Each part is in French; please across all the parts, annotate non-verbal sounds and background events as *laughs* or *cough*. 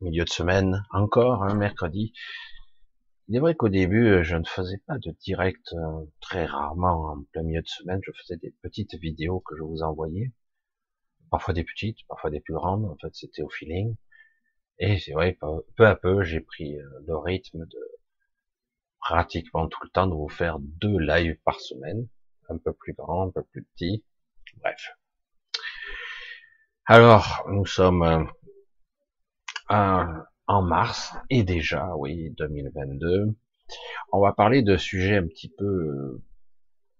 milieu de semaine, encore un mercredi. Il est vrai qu'au début, je ne faisais pas de direct euh, très rarement en plein milieu de semaine. Je faisais des petites vidéos que je vous envoyais. Parfois des petites, parfois des plus grandes. En fait, c'était au feeling. Et c'est vrai, peu à peu, j'ai pris euh, le rythme de pratiquement tout le temps de vous faire deux lives par semaine. Un peu plus grand, un peu plus petit. Bref. Alors, nous sommes euh, en mars, et déjà, oui, 2022. On va parler de sujets un petit peu euh,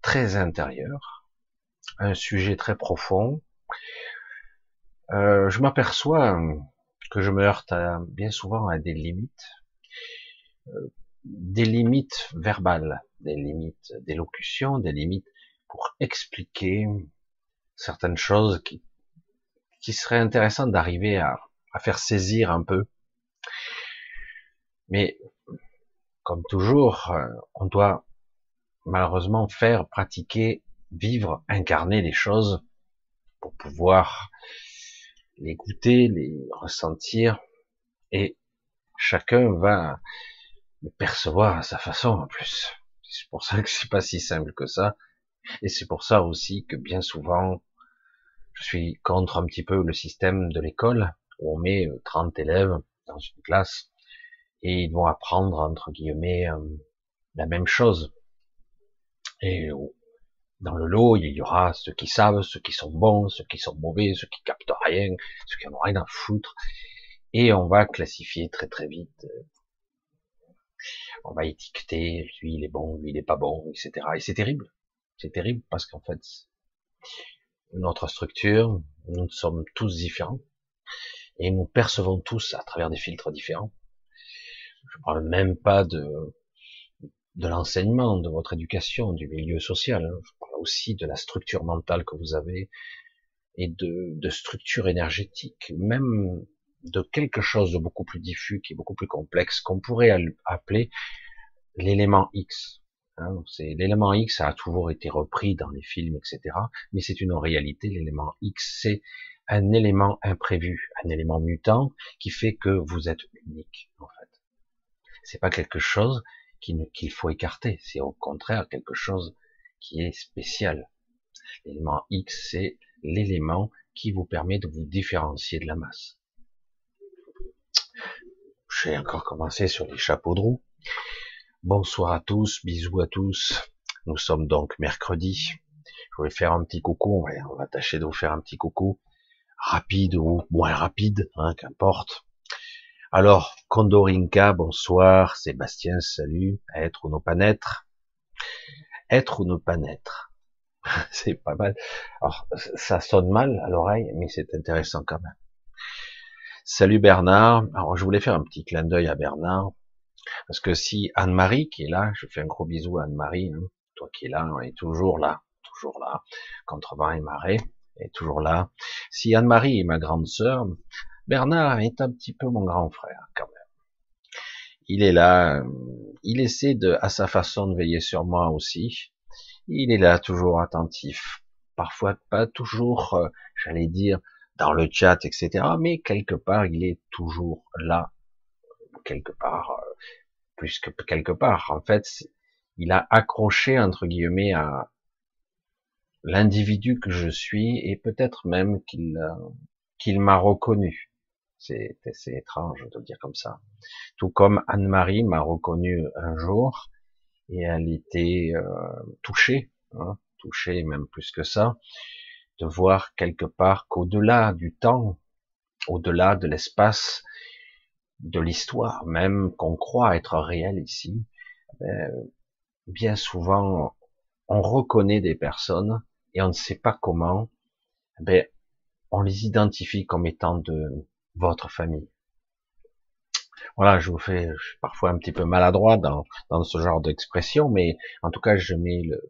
très intérieurs, un sujet très profond. Euh, je m'aperçois que je me heurte bien souvent à des limites, des limites verbales, des limites d'élocution, des limites pour expliquer certaines choses qui, qui seraient intéressantes d'arriver à, à faire saisir un peu. Mais comme toujours, euh, on doit malheureusement faire, pratiquer, vivre, incarner les choses pour pouvoir les goûter, les ressentir, et chacun va le percevoir à sa façon en plus. C'est pour ça que c'est pas si simple que ça, et c'est pour ça aussi que bien souvent, je suis contre un petit peu le système de l'école, on met 30 élèves dans une classe, et ils vont apprendre entre guillemets euh, la même chose. Et dans le lot, il y aura ceux qui savent, ceux qui sont bons, ceux qui sont mauvais, ceux qui captent rien, ceux qui n'ont rien à foutre. Et on va classifier très très vite. On va étiqueter, lui il est bon, lui il est pas bon, etc. Et c'est terrible. C'est terrible parce qu'en fait, notre structure, nous sommes tous différents et nous percevons tous à travers des filtres différents. Je parle même pas de, de l'enseignement, de votre éducation, du milieu social. Hein. Je parle aussi de la structure mentale que vous avez et de, de structure énergétique, même de quelque chose de beaucoup plus diffus, qui est beaucoup plus complexe, qu'on pourrait appeler l'élément X. Hein. c'est l'élément X a toujours été repris dans les films, etc. Mais c'est une réalité. L'élément X, c'est un élément imprévu, un élément mutant qui fait que vous êtes unique. En fait c'est pas quelque chose qu'il faut écarter, c'est au contraire quelque chose qui est spécial. L'élément X, c'est l'élément qui vous permet de vous différencier de la masse. J'ai encore commencé sur les chapeaux de roue. Bonsoir à tous, bisous à tous. Nous sommes donc mercredi. Je voulais faire un petit coucou, on va tâcher de vous faire un petit coucou, rapide ou moins rapide, hein, qu'importe. Alors, Condorinka, bonsoir. Sébastien, salut. Être ou ne pas naître? Être ou ne pas naître? *laughs* c'est pas mal. Alors, ça sonne mal à l'oreille, mais c'est intéressant quand même. Salut Bernard. Alors, je voulais faire un petit clin d'œil à Bernard. Parce que si Anne-Marie, qui est là, je fais un gros bisou à Anne-Marie, hein, toi qui es là, est toujours là, toujours là, contre vent et marée, est toujours là. Si Anne-Marie est ma grande sœur, Bernard est un petit peu mon grand frère, quand même. Il est là, il essaie de, à sa façon de veiller sur moi aussi. Il est là, toujours attentif. Parfois pas toujours, euh, j'allais dire, dans le chat, etc. Mais quelque part, il est toujours là. Quelque part, euh, plus que quelque part. En fait, il a accroché, entre guillemets, à l'individu que je suis et peut-être même qu'il qu'il m'a reconnu. C'est étrange de le dire comme ça. Tout comme Anne-Marie m'a reconnu un jour et elle était euh, touchée, hein, touchée même plus que ça, de voir quelque part qu'au-delà du temps, au-delà de l'espace, de l'histoire même qu'on croit être réel ici, ben, bien souvent on reconnaît des personnes et on ne sait pas comment, ben, on les identifie comme étant de, votre famille. Voilà, je vous fais je suis parfois un petit peu maladroit dans, dans ce genre d'expression, mais en tout cas, je mets le,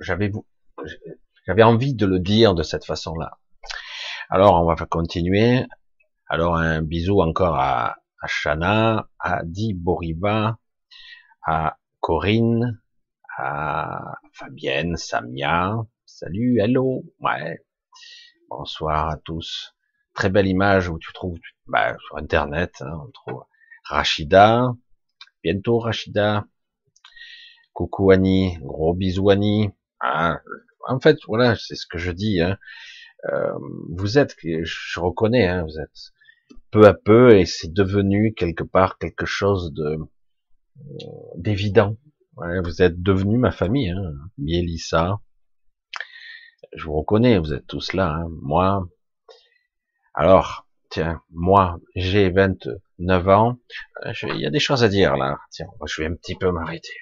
j'avais j'avais envie de le dire de cette façon-là. Alors, on va continuer. Alors, un bisou encore à, à Shana, à Di Boriva, à Corinne, Ah, Fabienne, Samia, salut, hello, ouais. Bonsoir à tous. Très belle image où tu trouves, bah, sur internet, hein, on trouve Rachida, bientôt Rachida. Coucou Annie, gros bisous Annie. Ah, en fait, voilà, c'est ce que je dis. Hein. Euh, vous êtes, je reconnais, hein, vous êtes peu à peu, et c'est devenu quelque part quelque chose de d'évident. vous êtes devenu ma famille, hein. Mielissa. Je vous reconnais, vous êtes tous là. Hein. Moi, alors, tiens, moi, j'ai 29 ans. Euh, il y a des choses à dire là. Tiens, je vais un petit peu m'arrêter.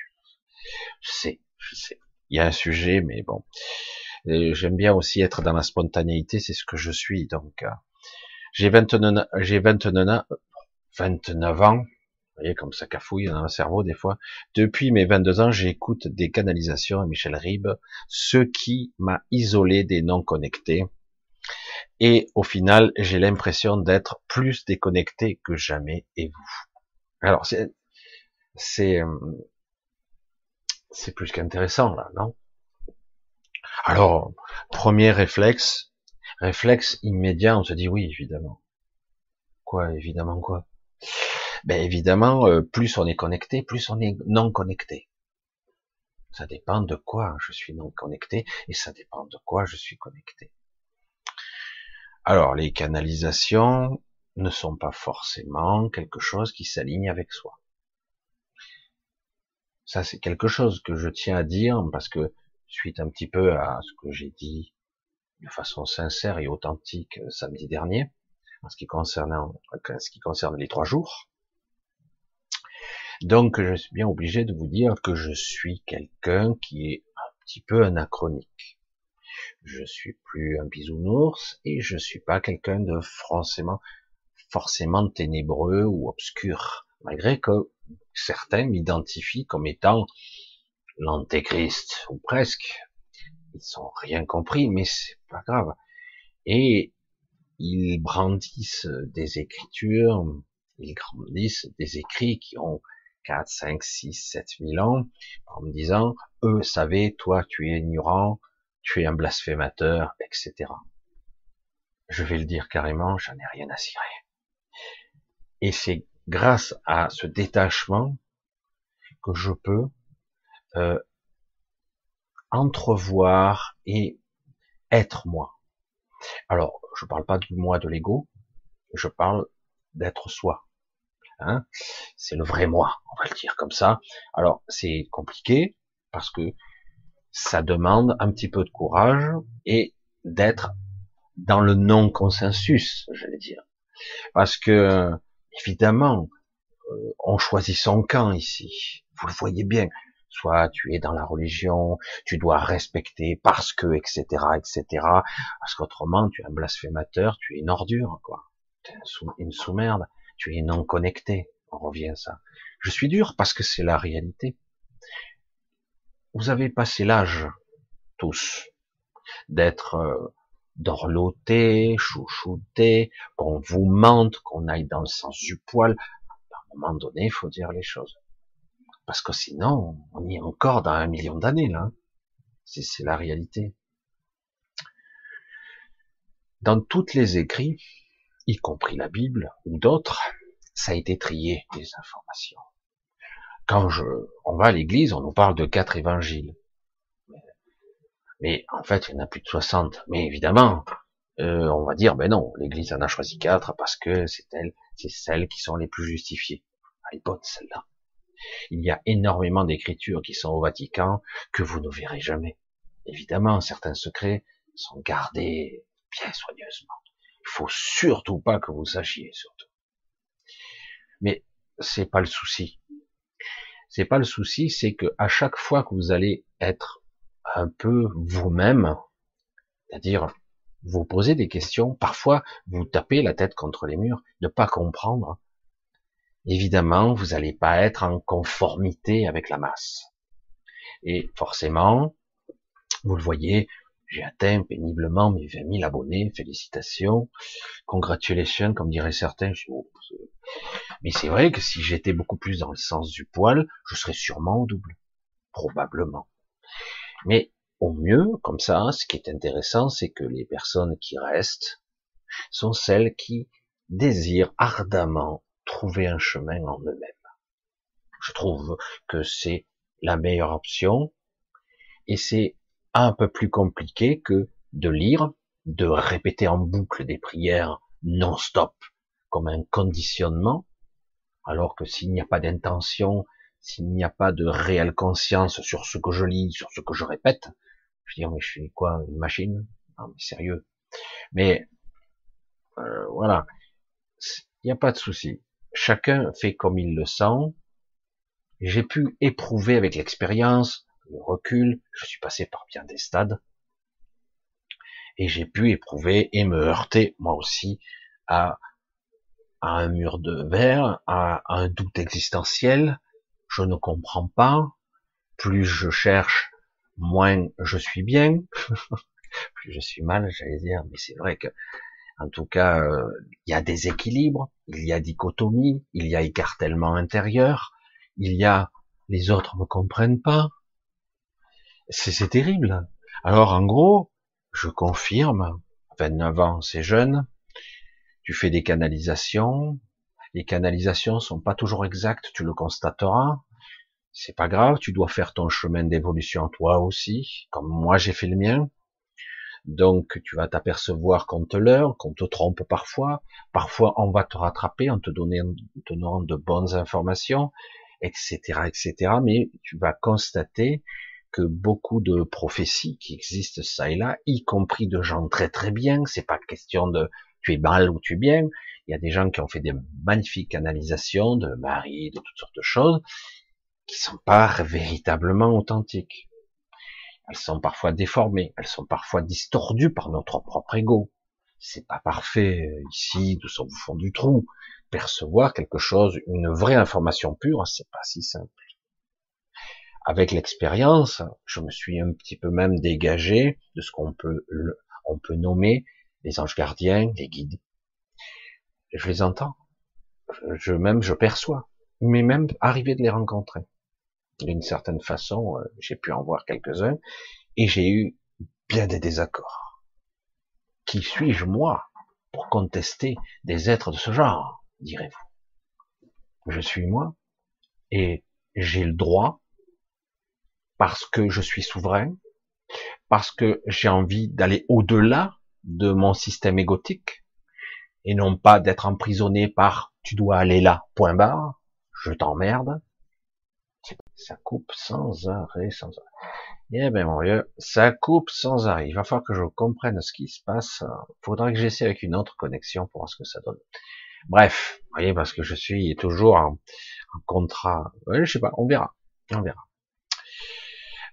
Je sais, je sais. Il y a un sujet, mais bon. J'aime bien aussi être dans la spontanéité, c'est ce que je suis. Donc, euh, j'ai 29, j'ai 29, 29 ans. Vous voyez comme ça cafouille dans le cerveau des fois. Depuis mes 22 ans, j'écoute des canalisations à Michel Ribes, ce qui m'a isolé des non connectés. Et au final, j'ai l'impression d'être plus déconnecté que jamais. Et vous? Alors c'est c'est euh, c'est plus qu'intéressant là, non? Alors premier réflexe, réflexe immédiat, on se dit oui évidemment. Quoi évidemment quoi? Ben évidemment, euh, plus on est connecté, plus on est non connecté. Ça dépend de quoi je suis non connecté et ça dépend de quoi je suis connecté. Alors, les canalisations ne sont pas forcément quelque chose qui s'aligne avec soi. Ça, c'est quelque chose que je tiens à dire parce que suite un petit peu à ce que j'ai dit de façon sincère et authentique euh, samedi dernier, en ce qui concerne, en ce qui concerne les trois jours. Donc, je suis bien obligé de vous dire que je suis quelqu'un qui est un petit peu anachronique je suis plus un bisounours et je suis pas quelqu'un de forcément, forcément ténébreux ou obscur, malgré que certains m'identifient comme étant l'antéchrist ou presque. Ils sont rien compris, mais c'est pas grave. Et ils brandissent des écritures, ils grandissent des écrits qui ont 4, 5, 6, 7 000 ans, en me disant, eux savaient, toi tu es ignorant, tu es un blasphémateur, etc. Je vais le dire carrément, j'en ai rien à cirer. Et c'est grâce à ce détachement que je peux euh, entrevoir et être moi. Alors, je parle pas du moi de l'ego, je parle d'être soi. Hein c'est le vrai moi, on va le dire comme ça. Alors, c'est compliqué parce que ça demande un petit peu de courage et d'être dans le non-consensus, je dire. Parce que, évidemment, euh, on choisit son camp ici. Vous le voyez bien. Soit tu es dans la religion, tu dois respecter parce que, etc., etc. Parce qu'autrement, tu es un blasphémateur, tu es une ordure, quoi. Es une sous-merde, tu es non connecté. On revient à ça. Je suis dur parce que c'est la réalité vous avez passé l'âge, tous, d'être euh, dorloté, chouchouté, qu'on vous mente, qu'on aille dans le sens du poil. À un moment donné, il faut dire les choses. Parce que sinon, on y est encore dans un million d'années, là. C'est la réalité. Dans toutes les écrits, y compris la Bible ou d'autres, ça a été trié des informations quand je, on va à l'église, on nous parle de quatre évangiles. Mais en fait, il y en a plus de 60. Mais évidemment, euh, on va dire, ben non, l'église en a choisi quatre parce que c'est elles, c'est celles qui sont les plus justifiées. Elle est bonne, celle-là. Il y a énormément d'écritures qui sont au Vatican que vous ne verrez jamais. Évidemment, certains secrets sont gardés bien soigneusement. Il faut surtout pas que vous sachiez, surtout. Mais c'est pas le souci. C'est pas le souci, c'est que à chaque fois que vous allez être un peu vous-même, c'est-à-dire vous poser des questions, parfois vous tapez la tête contre les murs, ne pas comprendre. Évidemment, vous n'allez pas être en conformité avec la masse. Et forcément, vous le voyez, j'ai atteint péniblement mes 20 000 abonnés, félicitations, congratulations, comme diraient certains. Mais c'est vrai que si j'étais beaucoup plus dans le sens du poil, je serais sûrement au double. probablement. Mais au mieux, comme ça, ce qui est intéressant, c'est que les personnes qui restent sont celles qui désirent ardemment trouver un chemin en eux-mêmes. Je trouve que c'est la meilleure option et c'est un peu plus compliqué que de lire, de répéter en boucle des prières non-stop comme un conditionnement, alors que s'il n'y a pas d'intention, s'il n'y a pas de réelle conscience sur ce que je lis, sur ce que je répète, je dis mais je suis quoi, une machine? Non mais sérieux. Mais euh, voilà, il n'y a pas de souci. Chacun fait comme il le sent. J'ai pu éprouver avec l'expérience, le recul, je suis passé par bien des stades, et j'ai pu éprouver et me heurter moi aussi à, à un mur de verre, à, un doute existentiel. Je ne comprends pas. Plus je cherche, moins je suis bien. *laughs* plus je suis mal, j'allais dire. Mais c'est vrai que, en tout cas, euh, il y a des équilibres, il y a dichotomie, il y a écartèlement intérieur, il y a les autres me comprennent pas. C'est terrible. Alors en gros, je confirme, 29 ans, c'est jeune, tu fais des canalisations, les canalisations sont pas toujours exactes, tu le constateras, c'est pas grave, tu dois faire ton chemin d'évolution toi aussi, comme moi j'ai fait le mien, donc tu vas t'apercevoir qu'on te leurre, qu'on te trompe parfois, parfois on va te rattraper en te donnant, de bonnes informations, etc., etc., mais tu vas constater que beaucoup de prophéties qui existent ça et là, y compris de gens très très bien, c'est pas question de tu es mal ou tu es bien, il y a des gens qui ont fait des magnifiques analysations de Marie, de toutes sortes de choses, qui sont pas véritablement authentiques. Elles sont parfois déformées, elles sont parfois distordues par notre propre ego. C'est pas parfait ici, nous sommes au fond du trou. Percevoir quelque chose, une vraie information pure, c'est pas si simple avec l'expérience, je me suis un petit peu même dégagé de ce qu'on peut, on peut nommer les anges gardiens, les guides. Je les entends. Je même, je perçois. Mais même arrivé de les rencontrer. D'une certaine façon, euh, j'ai pu en voir quelques-uns et j'ai eu bien des désaccords. Qui suis-je, moi, pour contester des êtres de ce genre, direz-vous? Je suis moi et j'ai le droit parce que je suis souverain, parce que j'ai envie d'aller au-delà de mon système égotique, et non pas d'être emprisonné par tu dois aller là, point barre, je t'emmerde. Ça coupe sans arrêt, sans arrêt. Eh ben mon vieux, ça coupe sans arrêt. Il va falloir que je comprenne ce qui se passe. Faudra que j'essaie avec une autre connexion pour voir ce que ça donne. Bref, vous voyez, parce que je suis toujours en, contrat. je sais pas, on verra. On verra.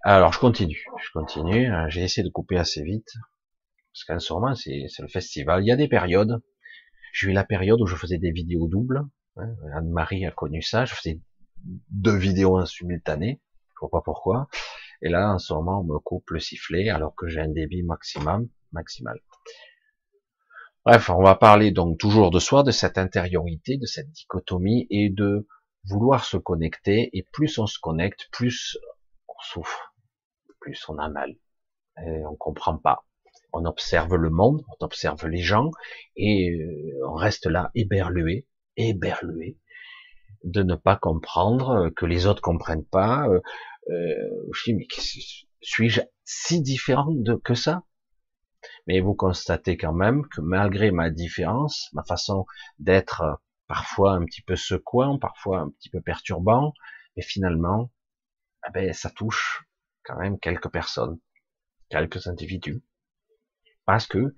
Alors, je continue. Je continue. Euh, j'ai essayé de couper assez vite. Parce qu'en ce moment, c'est le festival. Il y a des périodes. J'ai eu la période où je faisais des vidéos doubles. Hein, Anne-Marie a connu ça. Je faisais deux vidéos en simultané. Je vois pas pourquoi. Et là, en ce moment, on me coupe le sifflet alors que j'ai un débit maximum, maximal. Bref, on va parler donc toujours de soi, de cette intériorité, de cette dichotomie et de vouloir se connecter. Et plus on se connecte, plus on souffre plus on a mal. Et on comprend pas. On observe le monde, on observe les gens, et euh, on reste là éberlué, éberlué, de ne pas comprendre, que les autres comprennent pas. Euh, euh je dis, mais suis-je si différent que ça? Mais vous constatez quand même que malgré ma différence, ma façon d'être parfois un petit peu secouant, parfois un petit peu perturbant, mais finalement, eh ben, ça touche quand même quelques personnes, quelques individus, parce que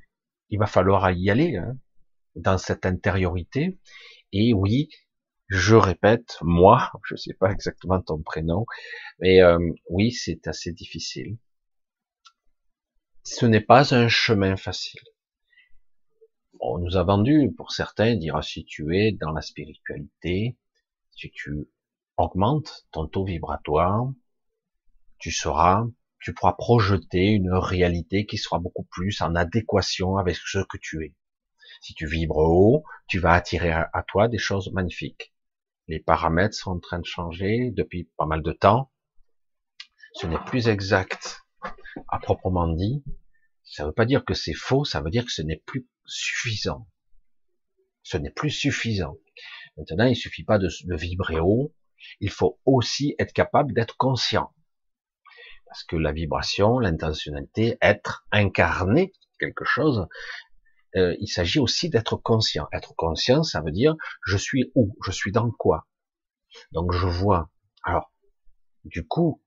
il va falloir y aller hein, dans cette intériorité. Et oui, je répète, moi, *laughs* je sais pas exactement ton prénom, mais euh, oui, c'est assez difficile. Ce n'est pas un chemin facile. On nous a vendu, pour certains, dire si tu es dans la spiritualité, si tu augmentes ton taux vibratoire, tu seras, tu pourras projeter une réalité qui sera beaucoup plus en adéquation avec ce que tu es. Si tu vibres haut, tu vas attirer à toi des choses magnifiques. Les paramètres sont en train de changer depuis pas mal de temps. ce n'est plus exact à proprement dit, ça ne veut pas dire que c'est faux, ça veut dire que ce n'est plus suffisant. Ce n'est plus suffisant. Maintenant, il suffit pas de, de vibrer haut, il faut aussi être capable d'être conscient. Parce que la vibration, l'intentionnalité, être incarné quelque chose, euh, il s'agit aussi d'être conscient. Être conscient, ça veut dire je suis où, je suis dans quoi. Donc je vois. Alors, du coup,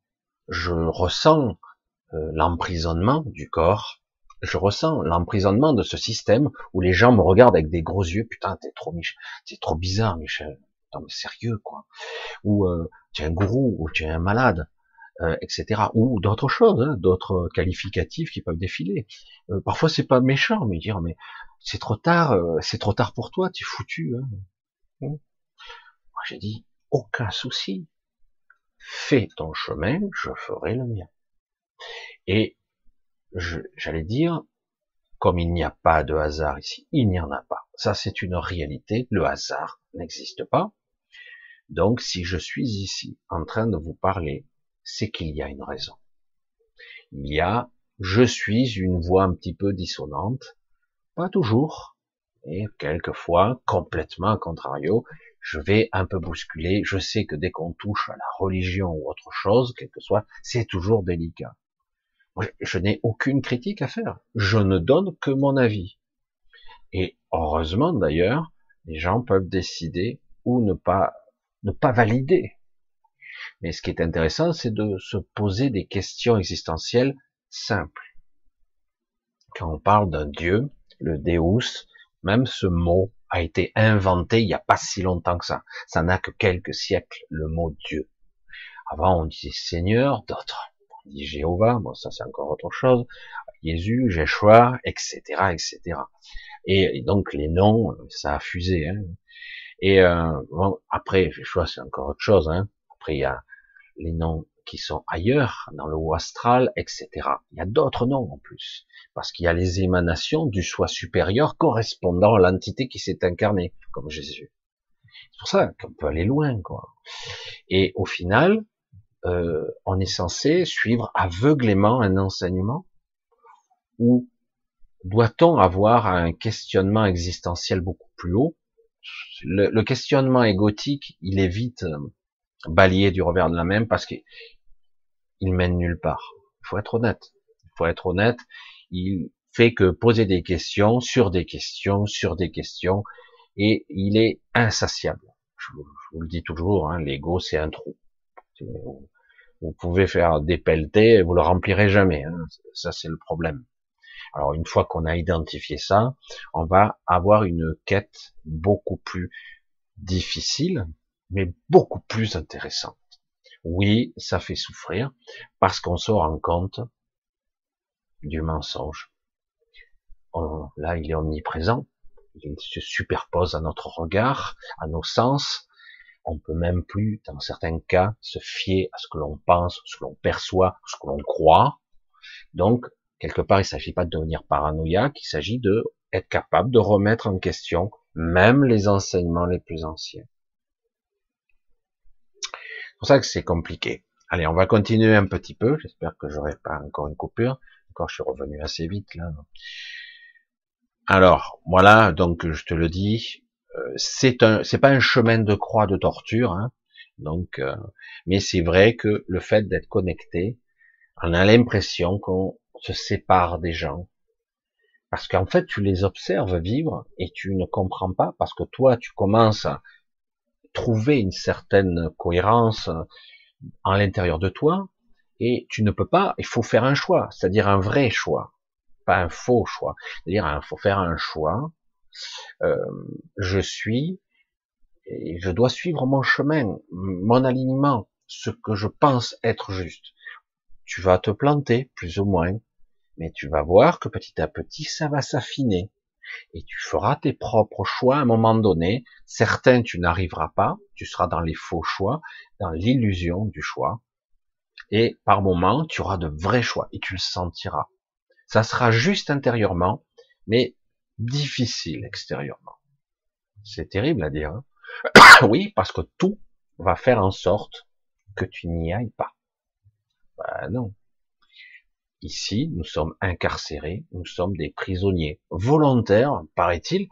je ressens euh, l'emprisonnement du corps, je ressens l'emprisonnement de ce système où les gens me regardent avec des gros yeux, putain, t'es trop, t'es trop bizarre, Michel. Non mais sérieux, quoi. Ou euh, tu es un gourou, ou tu es un malade, euh, etc. Ou d'autres choses, hein, d'autres qualificatifs qui peuvent défiler. Euh, parfois c'est pas méchant, mais dire mais c'est trop tard, euh, c'est trop tard pour toi, tu es foutu. Hein. Moi j'ai dit aucun souci, fais ton chemin, je ferai le mien. Et j'allais dire, comme il n'y a pas de hasard ici, il n'y en a pas. Ça, c'est une réalité. Le hasard n'existe pas. Donc, si je suis ici en train de vous parler, c'est qu'il y a une raison. Il y a, je suis une voix un petit peu dissonante, pas toujours, et quelquefois, complètement contrario, je vais un peu bousculer. Je sais que dès qu'on touche à la religion ou autre chose, quel que soit, c'est toujours délicat. Je n'ai aucune critique à faire. Je ne donne que mon avis. Et heureusement d'ailleurs, les gens peuvent décider ou ne pas ne pas valider. Mais ce qui est intéressant, c'est de se poser des questions existentielles simples. Quand on parle d'un Dieu, le Deus, même ce mot a été inventé il n'y a pas si longtemps que ça. Ça n'a que quelques siècles, le mot Dieu. Avant, on disait Seigneur, d'autres on dit Jéhovah, bon ça c'est encore autre chose, Jésus, Jéchoua, etc., etc. Et, donc les noms, ça a fusé. Hein. Et euh, bon, après, Jéchoua c'est encore autre chose. Hein. Après il y a les noms qui sont ailleurs, dans le haut astral, etc. Il y a d'autres noms en plus, parce qu'il y a les émanations du soi supérieur correspondant à l'entité qui s'est incarnée, comme Jésus. C'est pour ça qu'on peut aller loin, quoi. Et au final, euh, on est censé suivre aveuglément un enseignement ou doit-on avoir un questionnement existentiel beaucoup plus haut? Le, questionnement égotique, il est vite euh, balayé du revers de la main parce qu'il mène nulle part. Il faut être honnête. Il faut être honnête. Il fait que poser des questions sur des questions sur des questions et il est insatiable. Je, vous le dis toujours, hein, l'ego c'est un trou. Vous pouvez faire des pelletés, vous le remplirez jamais. Hein. Ça, c'est le problème. Alors, une fois qu'on a identifié ça, on va avoir une quête beaucoup plus difficile, mais beaucoup plus intéressante. Oui, ça fait souffrir, parce qu'on se rend compte du mensonge. là, il est omniprésent. Il se superpose à notre regard, à nos sens, on peut même plus, dans certains cas, se fier à ce que l'on pense, ce que l'on perçoit, ce que l'on croit. Donc, quelque part, il ne s'agit pas de devenir paranoïaque, il s'agit de être capable de remettre en question même les enseignements les plus anciens. C'est pour ça que c'est compliqué. Allez, on va continuer un petit peu. J'espère que j'aurai pas encore une coupure. Encore, je suis revenu assez vite là. Alors, voilà, donc je te le dis, euh, c'est un, c'est pas un chemin de croix de torture, hein, donc, euh, mais c'est vrai que le fait d'être connecté, on a l'impression qu'on se sépare des gens, parce qu'en fait tu les observes vivre et tu ne comprends pas parce que toi tu commences à trouver une certaine cohérence en l'intérieur de toi et tu ne peux pas, il faut faire un choix, c'est-à-dire un vrai choix, pas un faux choix, c'est-à-dire il faut faire un choix euh, je suis et je dois suivre mon chemin, mon alignement, ce que je pense être juste. Tu vas te planter, plus ou moins, mais tu vas voir que petit à petit, ça va s'affiner. Et tu feras tes propres choix à un moment donné. Certains, tu n'arriveras pas, tu seras dans les faux choix, dans l'illusion du choix. Et par moment, tu auras de vrais choix et tu le sentiras. Ça sera juste intérieurement, mais difficile extérieurement. C'est terrible à dire. Hein. *coughs* oui, parce que tout va faire en sorte que tu n'y ailles pas. Ben non. Ici, nous sommes incarcérés, nous sommes des prisonniers volontaires, paraît-il,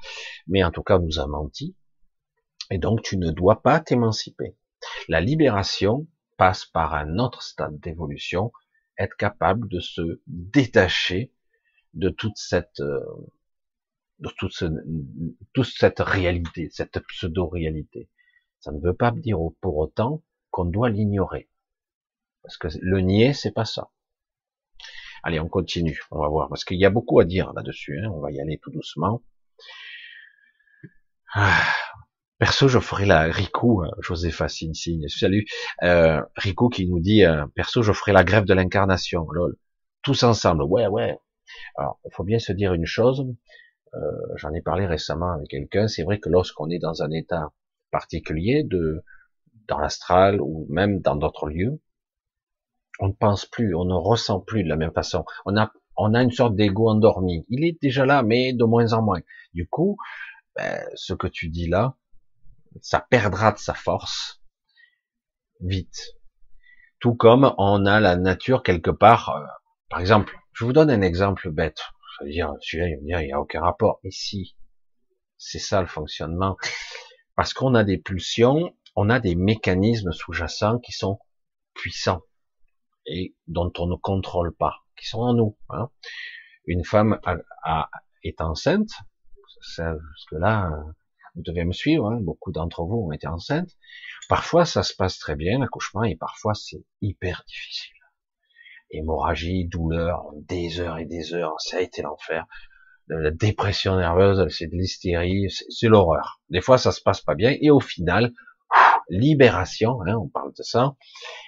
mais en tout cas, nous a menti. Et donc, tu ne dois pas t'émanciper. La libération passe par un autre stade d'évolution, être capable de se détacher de toute cette, euh, de toute cette réalité, cette pseudo-réalité. Ça ne veut pas dire pour autant qu'on doit l'ignorer. Parce que le nier, c'est pas ça. Allez, on continue, on va voir, parce qu'il y a beaucoup à dire là-dessus, hein. on va y aller tout doucement. Ah. Perso, je ferai la Rico, euh, Josepha ici, salut, euh, Rico qui nous dit, euh, perso, je ferai la grève de l'incarnation, lol, tous ensemble, ouais, ouais. Alors, il faut bien se dire une chose, euh, j'en ai parlé récemment avec quelqu'un, c'est vrai que lorsqu'on est dans un état particulier, de dans l'astral ou même dans d'autres lieux, on ne pense plus, on ne ressent plus de la même façon. On a, on a une sorte d'ego endormi. Il est déjà là, mais de moins en moins. Du coup, ben, ce que tu dis là, ça perdra de sa force vite. Tout comme on a la nature quelque part. Euh, par exemple, je vous donne un exemple bête. Je veux dire, celui-là, il dire, il n'y a aucun rapport. Si, c'est ça le fonctionnement. Parce qu'on a des pulsions, on a des mécanismes sous-jacents qui sont puissants et dont on ne contrôle pas, qui sont en nous. Hein. Une femme a, est enceinte, parce que là, vous devez me suivre, hein, beaucoup d'entre vous ont été enceintes. Parfois, ça se passe très bien, l'accouchement, et parfois, c'est hyper difficile. Hémorragie, douleur, des heures et des heures, ça a été l'enfer. La dépression nerveuse, c'est de l'hystérie, c'est l'horreur. Des fois, ça se passe pas bien, et au final, libération, hein, on parle de ça.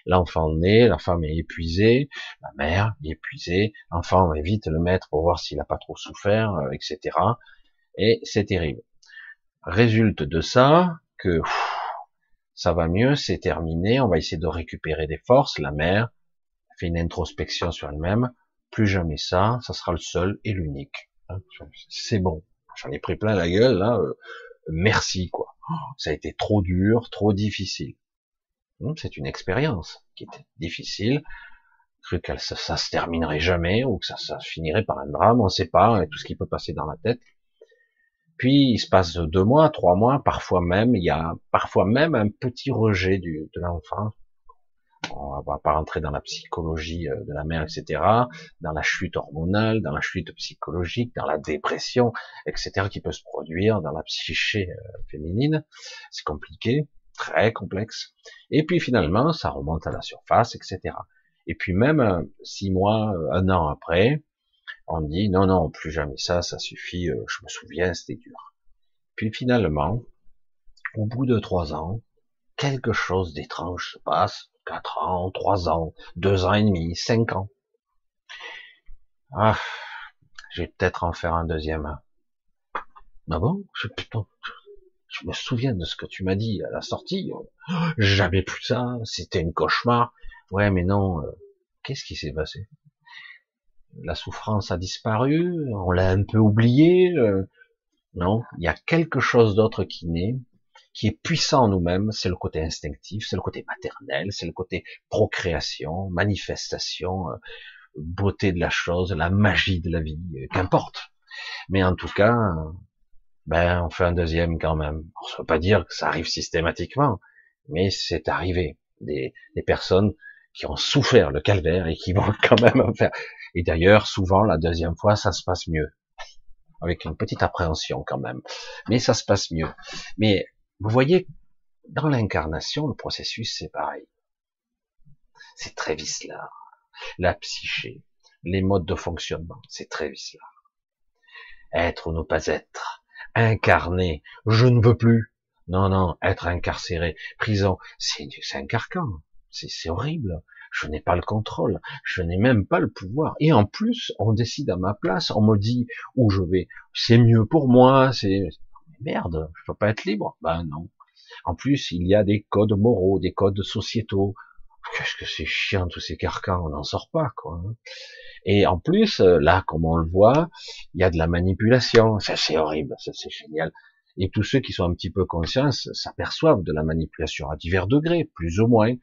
L'enfant naît, la femme est épuisée, la mère est épuisée, l'enfant va vite le mettre pour voir s'il n'a pas trop souffert, euh, etc. Et c'est terrible. Résulte de ça que ça va mieux, c'est terminé, on va essayer de récupérer des forces, la mère fait une introspection sur elle-même, plus jamais ça, ça sera le seul et l'unique. Hein, c'est bon, j'en ai pris plein la gueule, là, euh, merci quoi ça a été trop dur, trop difficile. C'est une expérience qui était difficile. Cru que ça, ça, se terminerait jamais ou que ça, finirait par un drame, on ne sait pas, tout ce qui peut passer dans la tête. Puis il se passe deux mois, trois mois, parfois même, il y a parfois même un petit rejet de l'enfant, on va pas rentrer dans la psychologie euh, de la mère, etc., dans la chute hormonale, dans la chute psychologique, dans la dépression, etc., qui peut se produire dans la psyché euh, féminine. C'est compliqué, très complexe. Et puis finalement, ça remonte à la surface, etc. Et puis même euh, six mois, un an après, on dit non, non, plus jamais ça, ça suffit. Je me souviens, c'était dur. Puis finalement, au bout de trois ans, quelque chose d'étrange se passe 4 ans, 3 ans, 2 ans et demi, 5 ans. Ah, je vais peut-être en faire un deuxième. Ah bon je, putain, me souviens de ce que tu m'as dit à la sortie. J'avais plus ça, c'était une cauchemar. Ouais, mais non, euh, qu'est-ce qui s'est passé? La souffrance a disparu, on l'a un peu oublié. Euh, non, il y a quelque chose d'autre qui naît, qui est puissant en nous-mêmes, c'est le côté instinctif, c'est le côté maternel, c'est le côté procréation, manifestation, euh, beauté de la chose, la magie de la vie, euh, qu'importe. Mais en tout cas, ben on fait un deuxième quand même. On ne peut pas dire que ça arrive systématiquement, mais c'est arrivé. Des, des personnes qui ont souffert le calvaire et qui *laughs* vont quand même en faire. Et d'ailleurs, souvent la deuxième fois, ça se passe mieux, avec une petite appréhension quand même, mais ça se passe mieux. Mais vous voyez, dans l'incarnation, le processus, c'est pareil. C'est très vicelard. La psyché, les modes de fonctionnement, c'est très vicelard. Être ou ne pas être, incarné, je ne veux plus. Non, non, être incarcéré, prison, c'est un carcan. C'est horrible. Je n'ai pas le contrôle. Je n'ai même pas le pouvoir. Et en plus, on décide à ma place. On me dit où je vais. C'est mieux pour moi. C'est merde, je peux pas être libre. Ben non. En plus, il y a des codes moraux, des codes sociétaux. Qu'est-ce que c'est chiant tous ces carcans, on n'en sort pas quoi. Et en plus, euh, là, comme on le voit, il y a de la manipulation. Ça c'est horrible, ça c'est génial. Et tous ceux qui sont un petit peu conscients s'aperçoivent de la manipulation à divers degrés, plus ou moins.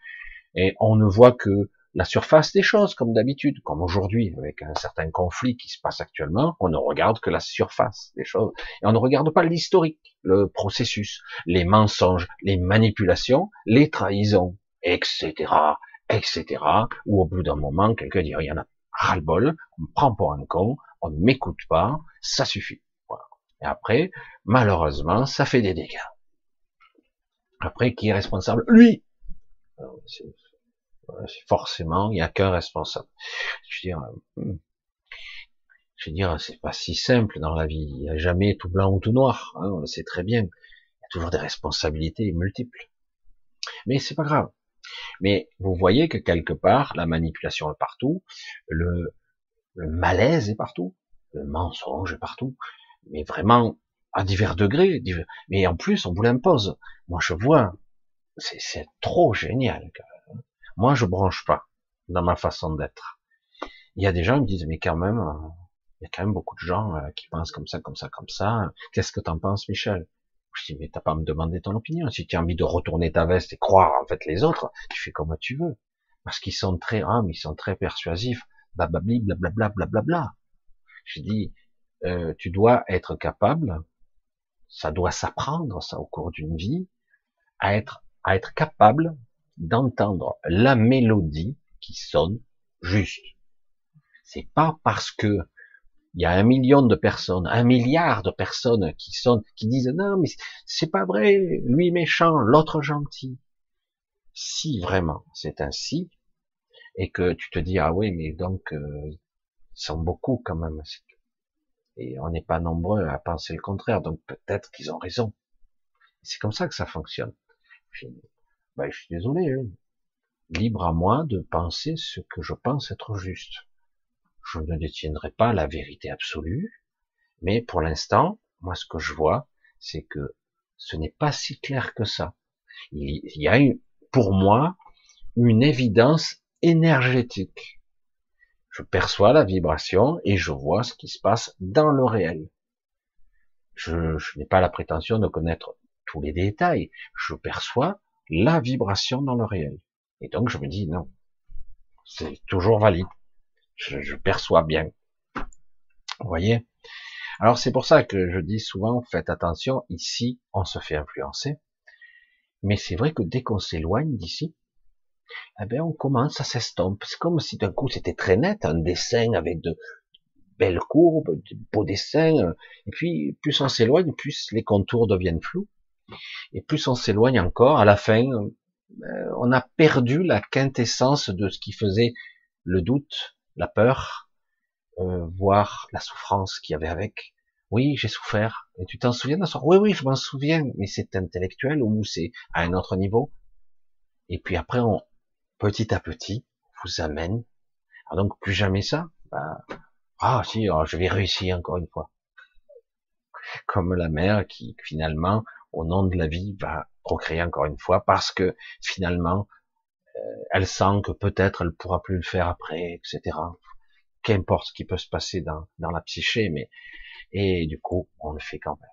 Et on ne voit que la surface des choses, comme d'habitude, comme aujourd'hui, avec un certain conflit qui se passe actuellement, on ne regarde que la surface des choses, et on ne regarde pas l'historique, le processus, les mensonges, les manipulations, les trahisons, etc., etc., ou au bout d'un moment, quelqu'un dit, il y en a ras-le-bol, on me prend pour un con, on ne m'écoute pas, ça suffit. Et après, malheureusement, ça fait des dégâts. Après, qui est responsable? Lui Forcément, il n'y a qu'un responsable. Je veux dire, hmm. je veux dire, c'est pas si simple dans la vie. Il n'y a jamais tout blanc ou tout noir. Hein, on le sait très bien. Il y a toujours des responsabilités multiples. Mais c'est pas grave. Mais vous voyez que quelque part, la manipulation est partout, le, le malaise est partout, le mensonge est partout, mais vraiment à divers degrés. Mais en plus, on vous l'impose. Moi, je vois, c'est trop génial. Moi, je branche pas dans ma façon d'être. Il y a des gens qui me disent, mais quand même, euh, il y a quand même beaucoup de gens euh, qui pensent comme ça, comme ça, comme ça. Qu'est-ce que t'en penses, Michel? Je dis, mais t'as pas à me demander ton opinion. Si tu as envie de retourner ta veste et croire en fait les autres, tu fais comme tu veux. Parce qu'ils sont très hommes, ils sont très persuasifs, blablabla, blablabla, blablabla. Je dis, euh, tu dois être capable, ça doit s'apprendre, ça, au cours d'une vie, à être, à être capable d'entendre la mélodie qui sonne juste. C'est pas parce que il y a un million de personnes, un milliard de personnes qui sonnent, qui disent non mais c'est pas vrai, lui méchant, l'autre gentil. Si vraiment c'est ainsi, et que tu te dis ah oui mais donc euh, ils sont beaucoup quand même, et on n'est pas nombreux à penser le contraire, donc peut-être qu'ils ont raison. C'est comme ça que ça fonctionne. Ben, je suis désolé. Hein. Libre à moi de penser ce que je pense être juste. Je ne détiendrai pas la vérité absolue, mais pour l'instant, moi, ce que je vois, c'est que ce n'est pas si clair que ça. Il y a, pour moi, une évidence énergétique. Je perçois la vibration et je vois ce qui se passe dans le réel. Je n'ai pas la prétention de connaître tous les détails. Je perçois la vibration dans le réel. Et donc je me dis non, c'est toujours valide. Je, perçois bien. Vous voyez? Alors c'est pour ça que je dis souvent, faites attention, ici on se fait influencer. Mais c'est vrai que dès qu'on s'éloigne d'ici, eh bien on commence à s'estomper. C'est comme si d'un coup c'était très net, un dessin avec de belles courbes, de beaux dessins. Et puis plus on s'éloigne, plus les contours deviennent flous. Et plus on s'éloigne encore, à la fin, euh, on a perdu la quintessence de ce qui faisait le doute, la peur, euh, voire la souffrance qu'il y avait avec. Oui, j'ai souffert. Et tu t'en souviens d'un soir Oui, oui, je m'en souviens. Mais c'est intellectuel ou c'est à un autre niveau. Et puis après, on, petit à petit, vous amène. Ah, donc plus jamais ça? Bah, ah si, oh, je vais réussir encore une fois. Comme la mère qui finalement au nom de la vie, va procréer encore une fois, parce que finalement, euh, elle sent que peut-être elle pourra plus le faire après, etc. Qu'importe ce qui peut se passer dans, dans la psyché, mais et du coup, on le fait quand même,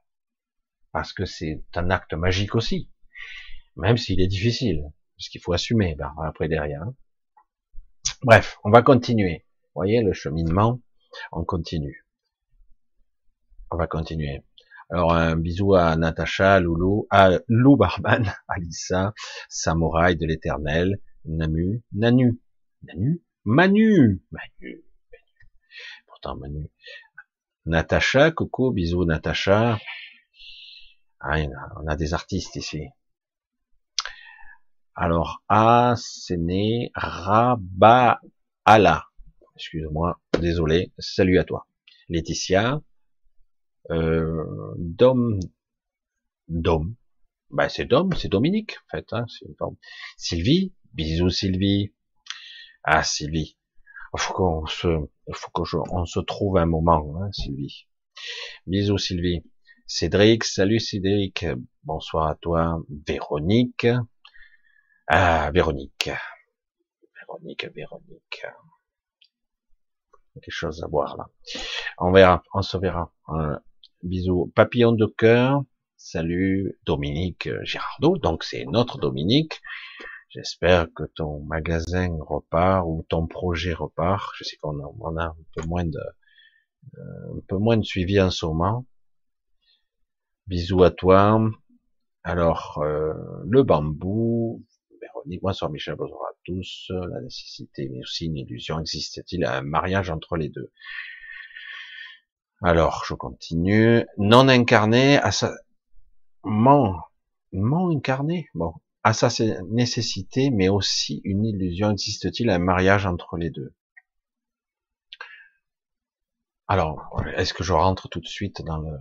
parce que c'est un acte magique aussi, même s'il est difficile, parce qu'il faut assumer ben, après derrière. Bref, on va continuer. Vous voyez le cheminement, on continue. On va continuer. Alors un bisou à Natacha, Loulou, à Lou Barman, *laughs* Alissa, Samouraï de l'éternel, Namu, Nanu, Nanu, Manu, Manu, pourtant Manu. Natacha, coucou, bisous Natacha. Ah, on a des artistes ici. Alors, Asene Rabala. Excuse-moi, désolé. Salut à toi. Laetitia, euh, Dom, Dom, ben c'est Dom, c'est Dominique en fait. Hein, Sylvie, bisous Sylvie. Ah Sylvie, faut qu'on se, faut qu'on se trouve un moment, hein, Sylvie. Bisous Sylvie. Cédric, salut Cédric, bonsoir à toi. Véronique, ah Véronique, Véronique, Véronique. Quelque chose à voir là. On verra, on se verra. Euh, Bisous. Papillon de cœur. Salut Dominique Girardot. Donc c'est notre Dominique. J'espère que ton magasin repart ou ton projet repart. Je sais qu'on a, a un peu moins de, euh, un peu moins de suivi en ce moment. Bisous à toi. Alors, euh, le bambou, Véronique, bonsoir Michel, bonsoir à tous. La nécessité, mais aussi une illusion, existe-t-il un mariage entre les deux? Alors, je continue. Non incarné, à sa... mon, mon incarné, bon, à sa nécessité, mais aussi une illusion, existe-t-il un mariage entre les deux? Alors, est-ce que je rentre tout de suite dans le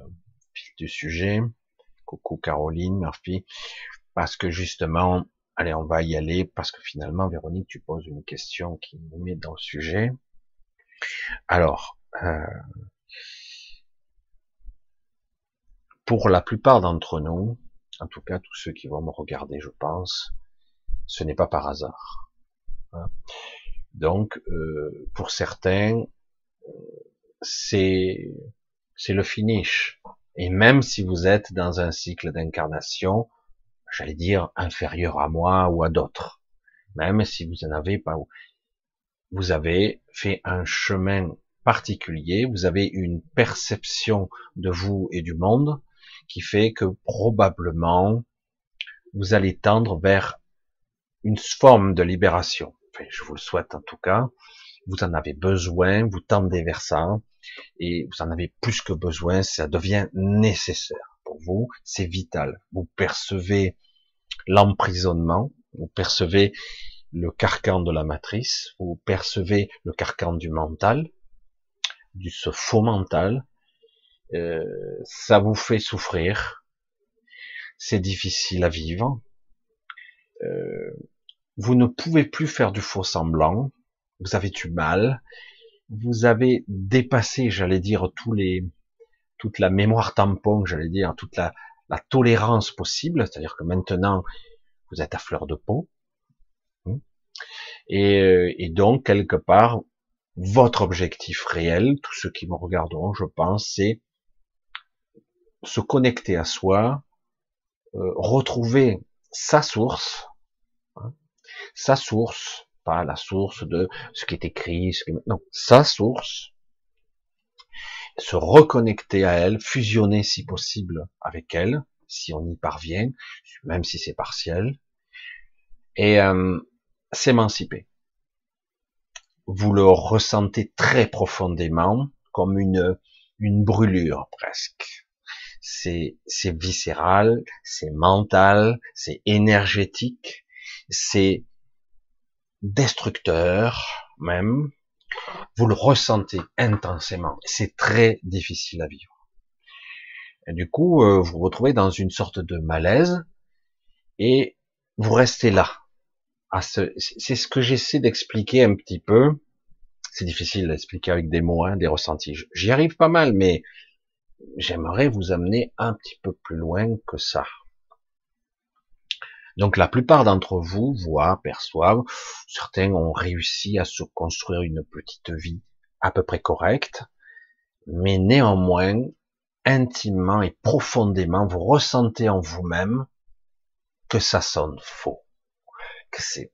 fil du sujet? Coucou Caroline, Murphy, parce que justement, allez, on va y aller, parce que finalement, Véronique, tu poses une question qui nous met dans le sujet. Alors, euh, pour la plupart d'entre nous, en tout cas tous ceux qui vont me regarder, je pense, ce n'est pas par hasard. Hein. Donc, euh, pour certains, c'est c'est le finish. Et même si vous êtes dans un cycle d'incarnation, j'allais dire inférieur à moi ou à d'autres, même si vous en avez pas, vous avez fait un chemin particulier, vous avez une perception de vous et du monde qui fait que probablement vous allez tendre vers une forme de libération. Enfin, je vous le souhaite en tout cas. Vous en avez besoin, vous tendez vers ça, et vous en avez plus que besoin, ça devient nécessaire pour vous, c'est vital. Vous percevez l'emprisonnement, vous percevez le carcan de la matrice, vous percevez le carcan du mental, du ce faux mental, euh, ça vous fait souffrir, c'est difficile à vivre, euh, vous ne pouvez plus faire du faux semblant, vous avez du mal, vous avez dépassé, j'allais dire, tous les, toute la mémoire tampon, j'allais dire, toute la, la tolérance possible, c'est-à-dire que maintenant, vous êtes à fleur de peau. Hein. Et, euh, et, donc, quelque part, votre objectif réel, tous ceux qui me regarderont, je pense, c'est se connecter à soi, euh, retrouver sa source, hein, sa source, pas la source de ce qui est écrit, ce qui... non, sa source, se reconnecter à elle, fusionner si possible avec elle, si on y parvient, même si c'est partiel, et euh, s'émanciper. Vous le ressentez très profondément, comme une, une brûlure presque. C'est, c'est viscéral, c'est mental, c'est énergétique, c'est destructeur même, vous le ressentez intensément. C'est très difficile à vivre. Et du coup, euh, vous vous retrouvez dans une sorte de malaise et vous restez là. C'est ce que j'essaie d'expliquer un petit peu. C'est difficile d'expliquer avec des mots, hein, des ressentis. J'y arrive pas mal, mais j'aimerais vous amener un petit peu plus loin que ça. Donc la plupart d'entre vous voient, perçoivent, certains ont réussi à se construire une petite vie à peu près correcte, mais néanmoins, intimement et profondément, vous ressentez en vous-même que ça sonne faux, que c'est,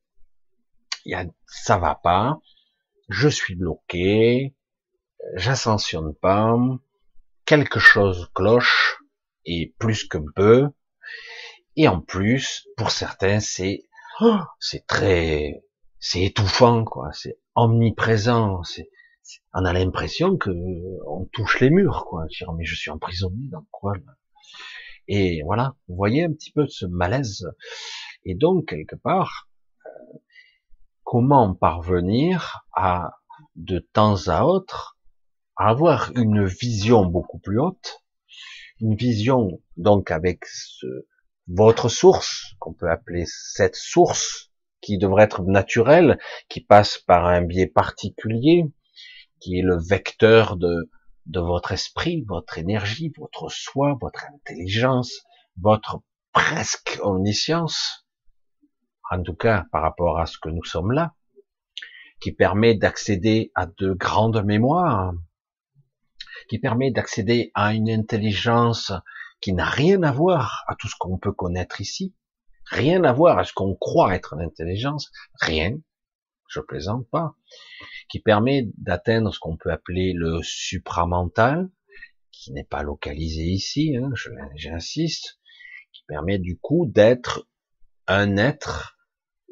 ça va pas, je suis bloqué, j'ascensionne pas, quelque chose cloche, et plus que peu, et en plus, pour certains, c'est oh, c'est très c'est étouffant, quoi. C'est omniprésent. On a l'impression que on touche les murs, quoi. mais je suis emprisonné dans quoi Et voilà, vous voyez un petit peu ce malaise. Et donc quelque part, euh, comment parvenir à de temps à autre avoir une vision beaucoup plus haute, une vision donc avec ce, votre source, qu'on peut appeler cette source, qui devrait être naturelle, qui passe par un biais particulier, qui est le vecteur de, de votre esprit, votre énergie, votre soi, votre intelligence, votre presque omniscience, en tout cas par rapport à ce que nous sommes là, qui permet d'accéder à de grandes mémoires, qui permet d'accéder à une intelligence qui n'a rien à voir à tout ce qu'on peut connaître ici, Rien à voir à ce qu'on croit être l'intelligence, rien, je plaisante pas, qui permet d'atteindre ce qu'on peut appeler le supramental, qui n'est pas localisé ici, hein, j'insiste, qui permet du coup d'être un être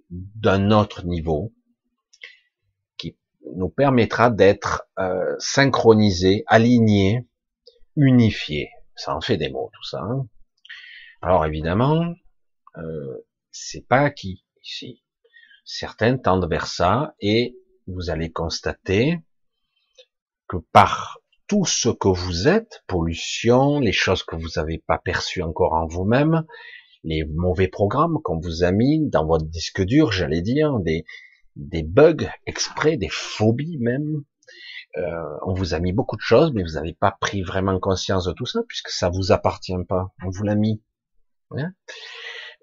d'un autre niveau, nous permettra d'être euh, synchronisé, aligné, unifié. Ça en fait des mots tout ça. Hein. Alors évidemment, euh, c'est pas acquis ici. Certains tendent vers ça et vous allez constater que par tout ce que vous êtes, pollution, les choses que vous n'avez pas perçues encore en vous-même, les mauvais programmes qu'on vous a mis dans votre disque dur, j'allais dire, des, des bugs exprès, des phobies même. Euh, on vous a mis beaucoup de choses, mais vous n'avez pas pris vraiment conscience de tout ça, puisque ça vous appartient pas. On vous l'a mis. Hein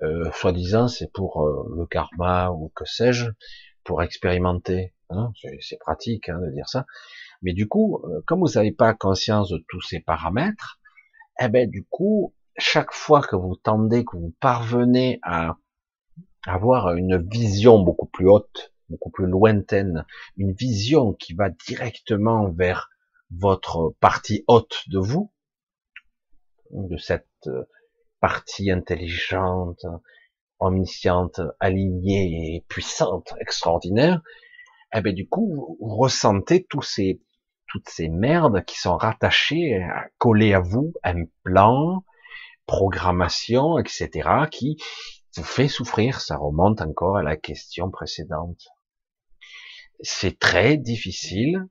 euh, Soi-disant, c'est pour euh, le karma ou que sais-je, pour expérimenter. Hein c'est pratique hein, de dire ça. Mais du coup, euh, comme vous n'avez pas conscience de tous ces paramètres, eh ben du coup, chaque fois que vous tendez, que vous parvenez à avoir une vision beaucoup plus haute, beaucoup plus lointaine, une vision qui va directement vers votre partie haute de vous, de cette euh, partie intelligente, omnisciente, alignée et puissante, extraordinaire, eh ben du coup, vous ressentez tous ces, toutes ces merdes qui sont rattachées, collées à vous, un plan, programmation, etc., qui vous fait souffrir. Ça remonte encore à la question précédente. C'est très difficile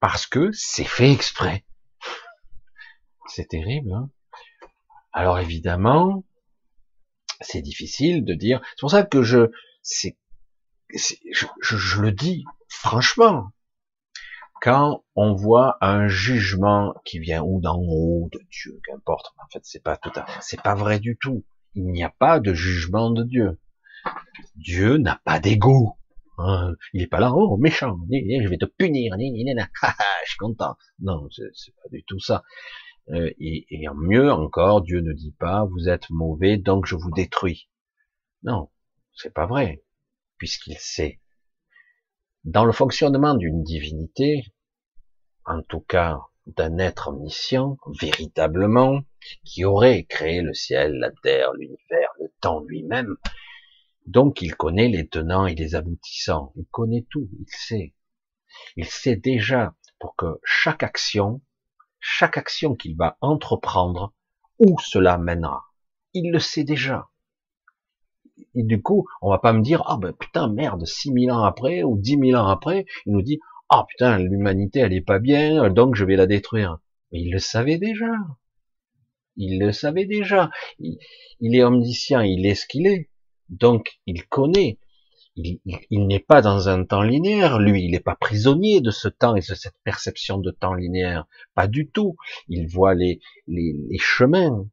parce que c'est fait exprès. C'est terrible. Hein Alors évidemment, c'est difficile de dire. C'est pour ça que je, c'est, je, je, le dis franchement. Quand on voit un jugement qui vient ou d'en haut de Dieu, qu'importe, en fait c'est pas tout à, c'est pas vrai du tout. Il n'y a pas de jugement de Dieu. Dieu n'a pas d'ego. Hein. il est pas là, oh méchant, je vais te punir, *laughs* je suis content. Non, c'est pas du tout ça. Euh, et, et mieux encore, Dieu ne dit pas vous êtes mauvais donc je vous détruis. Non, c'est pas vrai, puisqu'il sait. Dans le fonctionnement d'une divinité, en tout cas d'un être omniscient, véritablement, qui aurait créé le ciel, la terre, l'univers, le temps lui-même, donc il connaît les tenants et les aboutissants, il connaît tout, il sait. Il sait déjà pour que chaque action chaque action qu'il va entreprendre, où cela mènera. Il le sait déjà. Et du coup, on va pas me dire, ah ben putain, merde, six mille ans après, ou dix mille ans après, il nous dit, ah putain, l'humanité, elle est pas bien, donc je vais la détruire. Mais il le savait déjà. Il le savait déjà. Il, il est omniscient, il est ce qu'il est. Donc, il connaît il, n'est pas dans un temps linéaire, lui, il n'est pas prisonnier de ce temps et de cette perception de temps linéaire, pas du tout. Il voit les, les, chemins,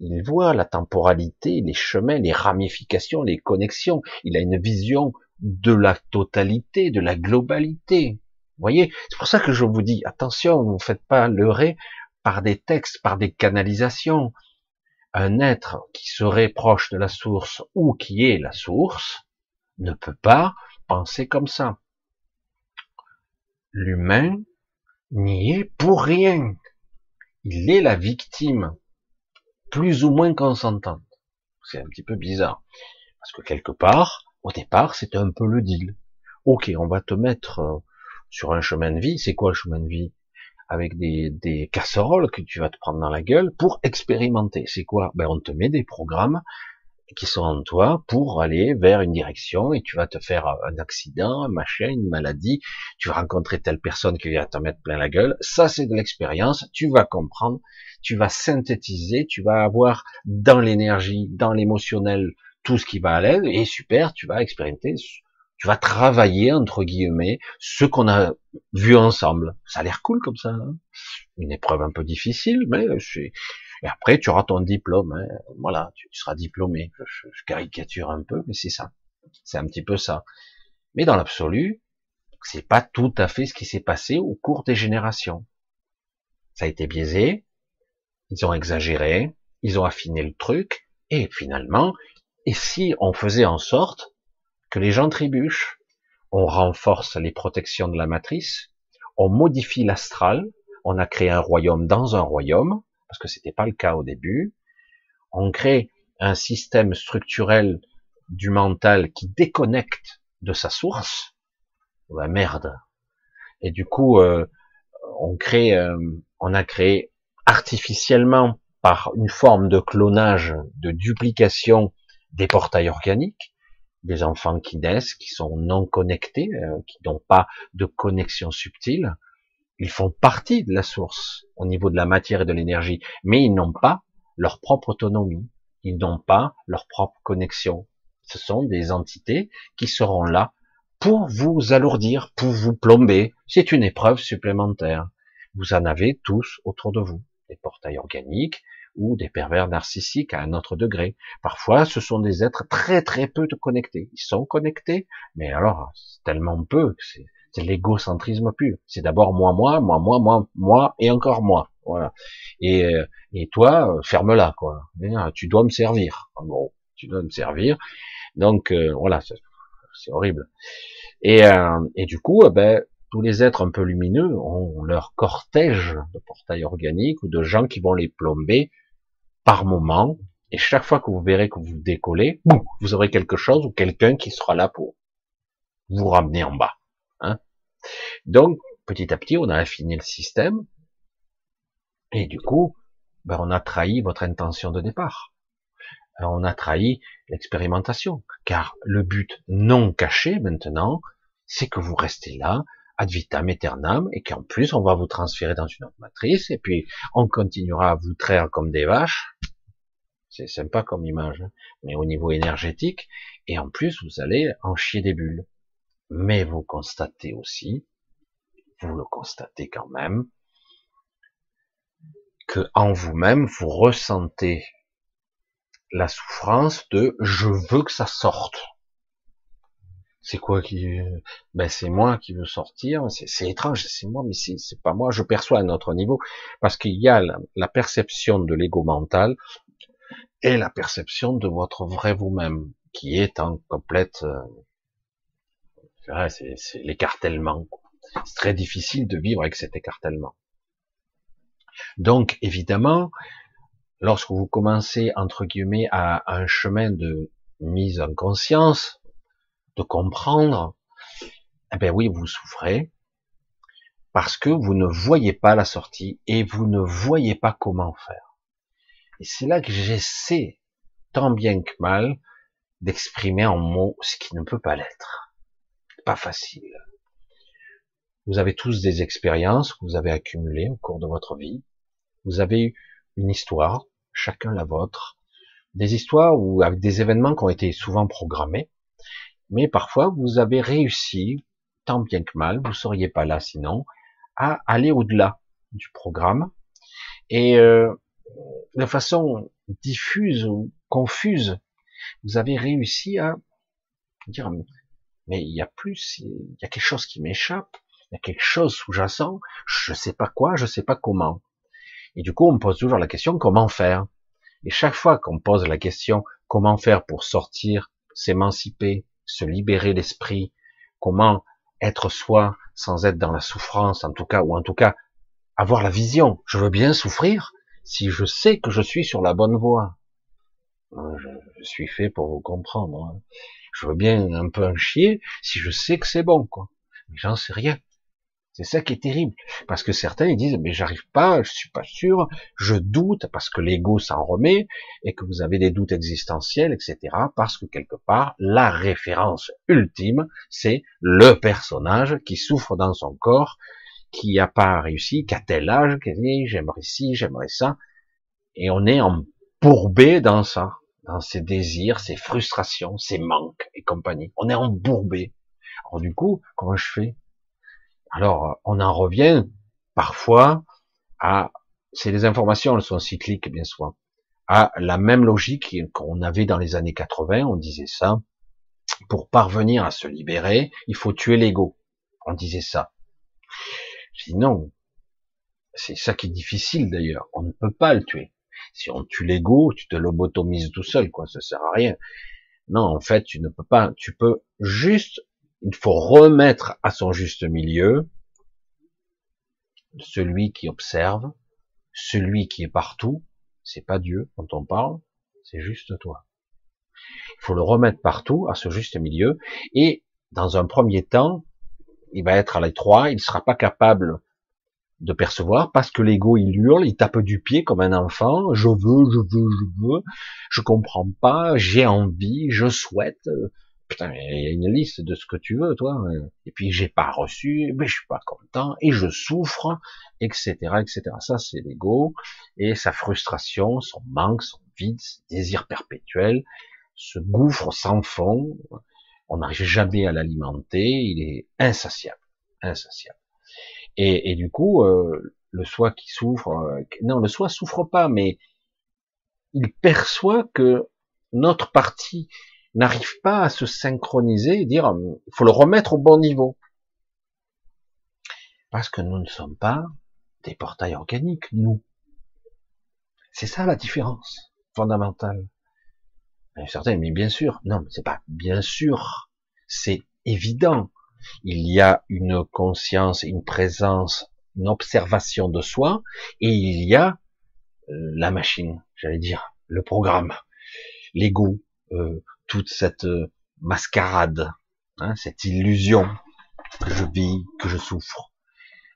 il voit la temporalité, les chemins, les ramifications, les connexions. Il a une vision de la totalité, de la globalité. Vous voyez, c'est pour ça que je vous dis attention, ne vous faites pas leurrer par des textes, par des canalisations. Un être qui serait proche de la source ou qui est la source, ne peut pas penser comme ça. L'humain n'y est pour rien. Il est la victime, plus ou moins consentante. C'est un petit peu bizarre. Parce que quelque part, au départ, c'était un peu le deal. Ok, on va te mettre euh, sur un chemin de vie. C'est quoi le chemin de vie? Avec des, des casseroles que tu vas te prendre dans la gueule pour expérimenter. C'est quoi? Ben on te met des programmes qui sont en toi pour aller vers une direction et tu vas te faire un accident, un machin, une maladie, tu vas rencontrer telle personne qui vient te mettre plein la gueule. Ça, c'est de l'expérience. Tu vas comprendre, tu vas synthétiser, tu vas avoir dans l'énergie, dans l'émotionnel, tout ce qui va à l'aide et super, tu vas expérimenter, tu vas travailler, entre guillemets, ce qu'on a vu ensemble. Ça a l'air cool comme ça. Hein une épreuve un peu difficile, mais et après, tu auras ton diplôme. Hein. Voilà, tu, seras diplômé. Je, caricature un peu, mais c'est ça. C'est un petit peu ça. Mais dans l'absolu, c'est pas tout à fait ce qui s'est passé au cours des générations. Ça a été biaisé. Ils ont exagéré. Ils ont affiné le truc. Et finalement, Et si on faisait en sorte que les gens trébuchent, on renforce les protections de la matrice, on modifie l'astral, on a créé un royaume dans un royaume, parce que c'était pas le cas au début, on crée un système structurel du mental qui déconnecte de sa source, la merde. Et du coup, euh, on crée, euh, on a créé artificiellement par une forme de clonage, de duplication des portails organiques, des enfants qui naissent, qui sont non connectés, euh, qui n'ont pas de connexion subtile. Ils font partie de la source au niveau de la matière et de l'énergie, mais ils n'ont pas leur propre autonomie, ils n'ont pas leur propre connexion. Ce sont des entités qui seront là pour vous alourdir, pour vous plomber. C'est une épreuve supplémentaire. Vous en avez tous autour de vous, des portails organiques ou des pervers narcissiques à un autre degré. Parfois, ce sont des êtres très très peu connectés. Ils sont connectés, mais alors tellement peu que c'est l'égocentrisme pur. C'est d'abord moi, moi, moi, moi, moi, moi et encore moi. Voilà. Et, euh, et toi, ferme-la, quoi. Tu dois me servir. En gros, tu dois me servir. Donc euh, voilà, c'est horrible. Et, euh, et du coup, eh ben, tous les êtres un peu lumineux ont leur cortège de portails organiques ou de gens qui vont les plomber par moment. Et chaque fois que vous verrez que vous décollez, vous aurez quelque chose ou quelqu'un qui sera là pour vous ramener en bas. Hein Donc, petit à petit, on a affiné le système. Et du coup, ben, on a trahi votre intention de départ. Euh, on a trahi l'expérimentation. Car le but non caché maintenant, c'est que vous restez là, ad vitam aeternam, et qu'en plus on va vous transférer dans une autre matrice, et puis on continuera à vous traire comme des vaches. C'est sympa comme image, hein. mais au niveau énergétique, et en plus vous allez en chier des bulles. Mais vous constatez aussi, vous le constatez quand même, que en vous-même vous ressentez la souffrance de je veux que ça sorte. C'est quoi qui, ben c'est moi qui veux sortir. C'est étrange, c'est moi, mais c'est pas moi. Je perçois à notre niveau parce qu'il y a la, perception de l'ego mental et la perception de votre vrai vous-même qui est en complète. Euh, c'est l'écartèlement. C'est très difficile de vivre avec cet écartèlement. Donc évidemment, lorsque vous commencez, entre guillemets, à, un chemin de mise en conscience, de comprendre, eh ben oui, vous souffrez, parce que vous ne voyez pas la sortie et vous ne voyez pas comment faire. Et c'est là que j'essaie, tant bien que mal, d'exprimer en mots ce qui ne peut pas l'être. Pas facile. Vous avez tous des expériences que vous avez accumulées au cours de votre vie. Vous avez eu une histoire, chacun la vôtre, des histoires ou avec des événements qui ont été souvent programmés, mais parfois vous avez réussi, tant bien que mal, vous seriez pas là sinon, à aller au-delà du programme et euh, de façon diffuse ou confuse, vous avez réussi à dire mais il y a plus, il y a quelque chose qui m'échappe, il y a quelque chose sous-jacent, je sais pas quoi, je sais pas comment. Et du coup, on pose toujours la question comment faire? Et chaque fois qu'on pose la question comment faire pour sortir, s'émanciper, se libérer l'esprit, comment être soi sans être dans la souffrance, en tout cas, ou en tout cas avoir la vision. Je veux bien souffrir si je sais que je suis sur la bonne voie. Je, suis fait pour vous comprendre. Hein. Je veux bien un peu en chier si je sais que c'est bon, quoi. Mais j'en sais rien. C'est ça qui est terrible. Parce que certains, ils disent, mais j'arrive pas, je suis pas sûr, je doute parce que l'ego s'en remet et que vous avez des doutes existentiels, etc. Parce que quelque part, la référence ultime, c'est le personnage qui souffre dans son corps, qui a pas réussi, qu'à tel âge, qui dit, j'aimerais ci, j'aimerais ça. Et on est embourbé dans ça, dans ses désirs, ses frustrations, ses manques et compagnie. On est embourbé. Alors du coup, comment je fais? Alors, on en revient parfois à, c'est les informations, elles sont cycliques bien souvent, à la même logique qu'on avait dans les années 80, on disait ça, pour parvenir à se libérer, il faut tuer l'ego. On disait ça. Je dis non. C'est ça qui est difficile d'ailleurs. On ne peut pas le tuer. Si on tue l'ego, tu te lobotomises tout seul, quoi. Ça sert à rien. Non, en fait, tu ne peux pas, tu peux juste, il faut remettre à son juste milieu celui qui observe, celui qui est partout, c'est pas Dieu quand on parle, c'est juste toi. Il faut le remettre partout, à ce juste milieu, et dans un premier temps, il va être à l'étroit, il ne sera pas capable de percevoir parce que l'ego il hurle, il tape du pied comme un enfant, je veux, je veux, je veux, je comprends pas, j'ai envie, je souhaite, putain, il y a une liste de ce que tu veux, toi, et puis j'ai pas reçu, mais je suis pas content, et je souffre, etc., etc. Ça, c'est l'ego, et sa frustration, son manque, son vide, son désir perpétuel, ce gouffre sans fond, on n'arrive jamais à l'alimenter, il est insatiable, insatiable. Et, et du coup, euh, le soi qui souffre, euh, non, le soi souffre pas, mais il perçoit que notre partie n'arrive pas à se synchroniser et dire, il faut le remettre au bon niveau. Parce que nous ne sommes pas des portails organiques, nous. C'est ça la différence fondamentale. Certains, mais bien sûr, non, c'est pas bien sûr, c'est évident il y a une conscience, une présence, une observation de soi, et il y a euh, la machine, j'allais dire, le programme, l'ego, euh, toute cette euh, mascarade, hein, cette illusion que je vis, que je souffre.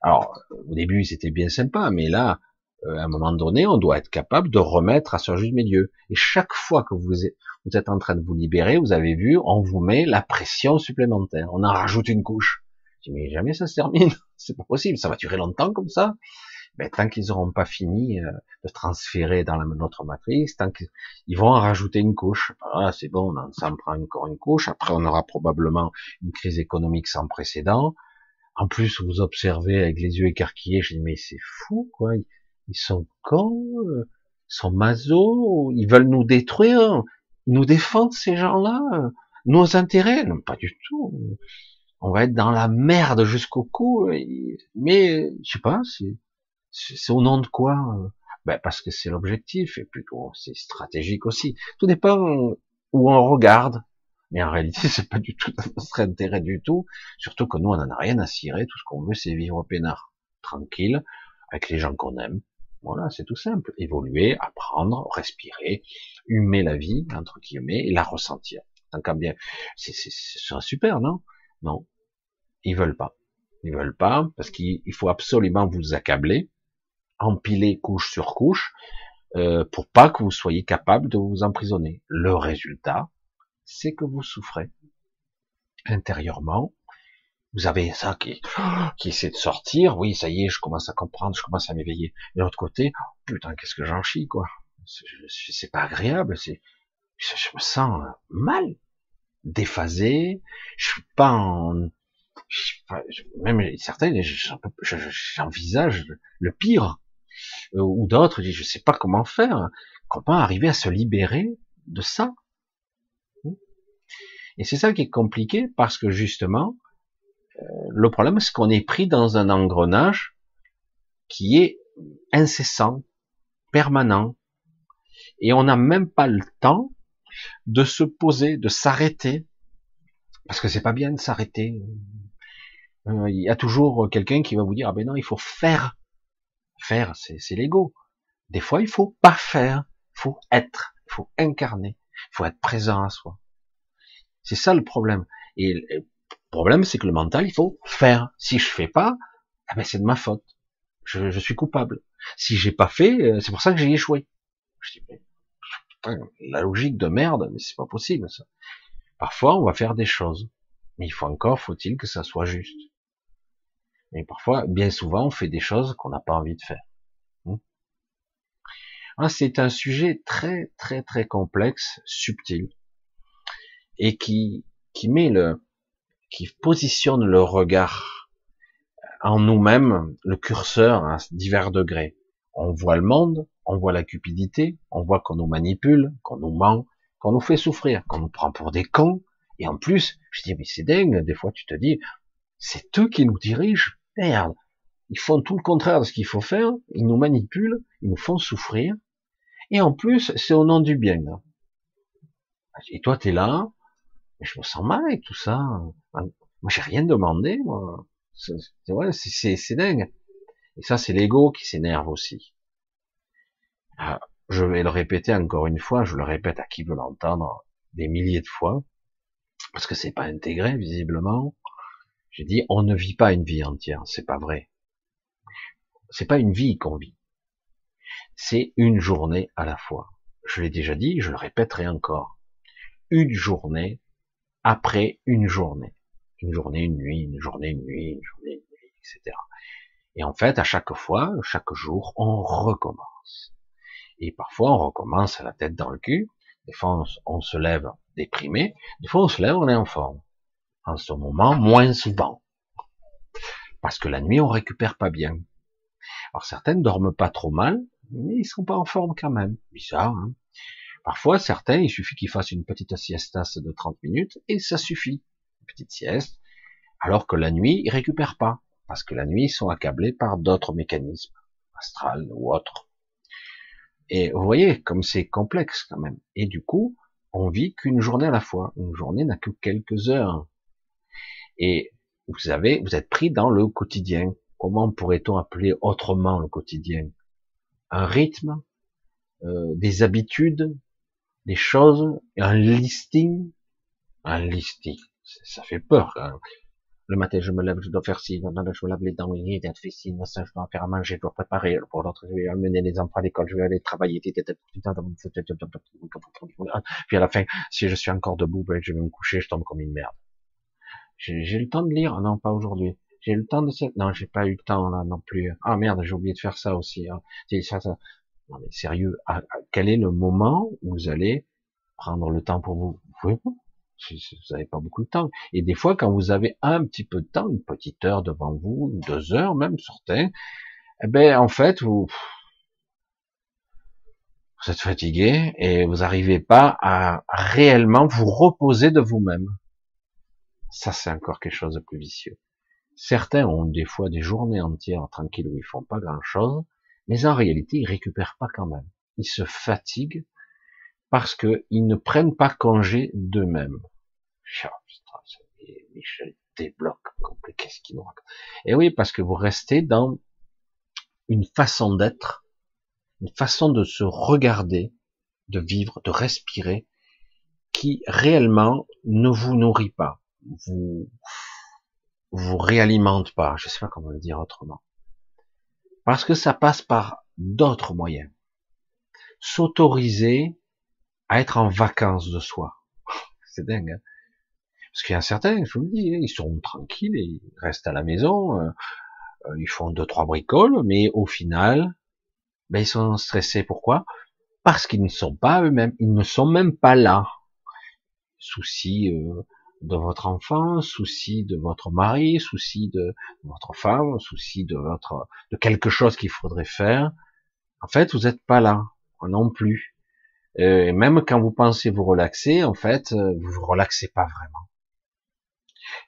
Alors, au début, c'était bien sympa, mais là, à un moment donné, on doit être capable de remettre à ce juste milieu. Et chaque fois que vous êtes, vous êtes en train de vous libérer, vous avez vu, on vous met la pression supplémentaire. On en rajoute une couche. Je dis, mais jamais ça se termine. *laughs* C'est pas possible. Ça va durer longtemps comme ça. Ben, tant qu'ils n'auront pas fini euh, de transférer dans la, notre matrice, tant qu'ils vont en rajouter une couche. Ah, c'est bon, on s'en prend encore une couche. Après, on aura probablement une crise économique sans précédent. En plus, vous observez avec les yeux écarquillés, je dis, mais c'est fou, quoi. Ils sont cons, euh, ils sont masos, ils veulent nous détruire nous défendent ces gens-là Nos intérêts Non, pas du tout. On va être dans la merde jusqu'au cou. Mais je sais pas, c'est au nom de quoi ben parce que c'est l'objectif et puis c'est stratégique aussi. Tout dépend où on regarde. Mais en réalité, *laughs* c'est pas du tout notre intérêt du tout. Surtout que nous, on en a rien à cirer. Tout ce qu'on veut, c'est vivre au peinard, tranquille, avec les gens qu'on aime, voilà, c'est tout simple. Évoluer, apprendre, respirer, humer la vie, entre guillemets, et la ressentir. Tant qu'à bien, c'est, serait super, non? Non. Ils veulent pas. Ils veulent pas, parce qu'il faut absolument vous accabler, empiler couche sur couche, euh, pour pas que vous soyez capable de vous emprisonner. Le résultat, c'est que vous souffrez intérieurement, vous avez ça qui, qui essaie de sortir, oui, ça y est, je commence à comprendre, je commence à m'éveiller. Et de l'autre côté, oh, putain, qu'est-ce que j'en chie, quoi. C'est pas agréable, c'est, je me sens mal, déphasé, je suis pas en, même certains, j'envisage le pire, ou d'autres, je sais pas comment faire, comment arriver à se libérer de ça. Et c'est ça qui est compliqué parce que justement, le problème, c'est qu'on est pris dans un engrenage qui est incessant, permanent, et on n'a même pas le temps de se poser, de s'arrêter, parce que c'est pas bien de s'arrêter. Euh, il y a toujours quelqu'un qui va vous dire ah ben non, il faut faire. Faire, c'est l'ego. Des fois, il faut pas faire, faut être, faut incarner, faut être présent à soi. C'est ça le problème. Et le problème, c'est que le mental, il faut faire. Si je fais pas, eh ben c'est de ma faute. Je, suis coupable. Si j'ai pas fait, euh, c'est pour ça que j'ai échoué. Je dis, la logique de merde, mais c'est pas possible ça. Parfois, on va faire des choses, mais il faut encore, faut-il que ça soit juste. Mais parfois, bien souvent, on fait des choses qu'on n'a pas envie de faire. Hmm. Ah, c'est un sujet très, très, très complexe, subtil, et qui, qui met le, qui positionne le regard en nous-mêmes, le curseur à divers degrés. On voit le monde, on voit la cupidité, on voit qu'on nous manipule, qu'on nous ment, qu'on nous fait souffrir, qu'on nous prend pour des cons. Et en plus, je dis, mais c'est dingue, des fois tu te dis, c'est eux qui nous dirigent, merde. Ils font tout le contraire de ce qu'il faut faire, ils nous manipulent, ils nous font souffrir. Et en plus, c'est au nom du bien. Et toi, t'es là, je me sens mal avec tout ça. Moi, j'ai rien demandé, moi. C'est ouais, dingue. Et ça, c'est l'ego qui s'énerve aussi. Ah, je vais le répéter encore une fois, je le répète à qui veut l'entendre des milliers de fois, parce que c'est pas intégré visiblement. J'ai dit, on ne vit pas une vie entière, c'est pas vrai. C'est pas une vie qu'on vit. C'est une journée à la fois. Je l'ai déjà dit, je le répéterai encore. Une journée après une journée. Une journée, une nuit, une journée, une nuit, une journée, une nuit, etc. Et en fait, à chaque fois, chaque jour, on recommence. Et parfois, on recommence à la tête dans le cul. Des fois, on, se lève déprimé. Des fois, on se lève, on est en forme. En ce moment, moins souvent. Parce que la nuit, on récupère pas bien. Alors, certains ne dorment pas trop mal, mais ils sont pas en forme quand même. Bizarre, hein Parfois, certains, il suffit qu'ils fassent une petite siestasse de 30 minutes, et ça suffit. Une petite sieste. Alors que la nuit, ils récupèrent pas. Parce que la nuit, ils sont accablés par d'autres mécanismes, astral ou autres. Et vous voyez, comme c'est complexe quand même. Et du coup, on vit qu'une journée à la fois. Une journée n'a que quelques heures. Et vous avez, vous êtes pris dans le quotidien. Comment pourrait-on appeler autrement le quotidien Un rythme, euh, des habitudes, des choses, un listing, un listing. Ça fait peur quand même. Le matin, je me lève, je dois faire ci, je me lave les dents, il doit faire ci, je dois faire à manger, je dois préparer. Pour l'autre, je vais amener les enfants à l'école, je vais aller travailler. Puis à la fin, si je suis encore debout, ben, je vais me coucher, je tombe comme une merde. J'ai le temps de lire, non, pas aujourd'hui. J'ai le temps de non, j'ai pas eu le temps là non plus. Ah merde, j'ai oublié de faire ça aussi. Hein. Ça, ça. Non mais sérieux, quel est le moment où vous allez prendre le temps pour vous? Vous n'avez pas beaucoup de temps. Et des fois, quand vous avez un petit peu de temps, une petite heure devant vous, deux heures même, certains, eh ben, en fait, vous, vous êtes fatigué et vous n'arrivez pas à réellement vous reposer de vous-même. Ça, c'est encore quelque chose de plus vicieux. Certains ont des fois des journées entières tranquilles où ils font pas grand chose, mais en réalité, ils récupèrent pas quand même. Ils se fatiguent parce qu'ils ne prennent pas congé d'eux-mêmes. Michel débloque qu'est-ce qu'il nous Et oui, parce que vous restez dans une façon d'être, une façon de se regarder, de vivre, de respirer, qui réellement ne vous nourrit pas, vous vous réalimente pas. Je sais pas comment le dire autrement. Parce que ça passe par d'autres moyens. S'autoriser à être en vacances de soi. *laughs* C'est dingue. Hein parce qu'il y a certains, je vous le dis, hein, ils sont tranquilles, ils restent à la maison, euh, euh, ils font deux trois bricoles, mais au final, ben ils sont stressés. Pourquoi? Parce qu'ils ne sont pas eux-mêmes, ils ne sont même pas là. Souci euh, de votre enfant, souci de votre mari, souci de votre femme, souci de votre de quelque chose qu'il faudrait faire. En fait, vous n'êtes pas là non plus. Et même quand vous pensez vous relaxer, en fait, vous vous relaxez pas vraiment.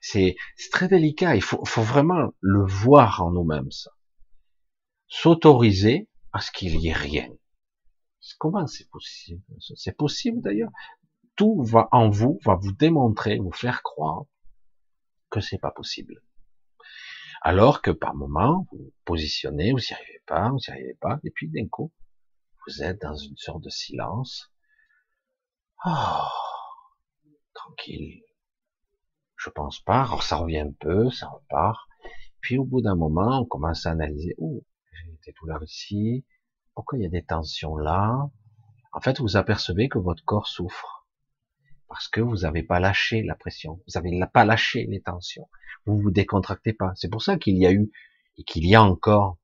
C'est très délicat. Il faut, faut vraiment le voir en nous-mêmes. S'autoriser à ce qu'il y ait rien. Comment c'est possible C'est possible d'ailleurs? Tout va en vous, va vous démontrer, vous faire croire que c'est pas possible. Alors que par moment, vous vous positionnez, vous n'y arrivez pas, vous n'y arrivez pas, et puis d'un coup, vous êtes dans une sorte de silence. Oh, tranquille, je pense pas. Alors ça revient un peu, ça repart. Puis au bout d'un moment, on commence à analyser. Oh, j'ai tout là ici. Pourquoi il y a des tensions là? En fait, vous apercevez que votre corps souffre parce que vous n'avez pas lâché la pression. Vous n'avez pas lâché les tensions. Vous vous décontractez pas. C'est pour ça qu'il y a eu et qu'il y a encore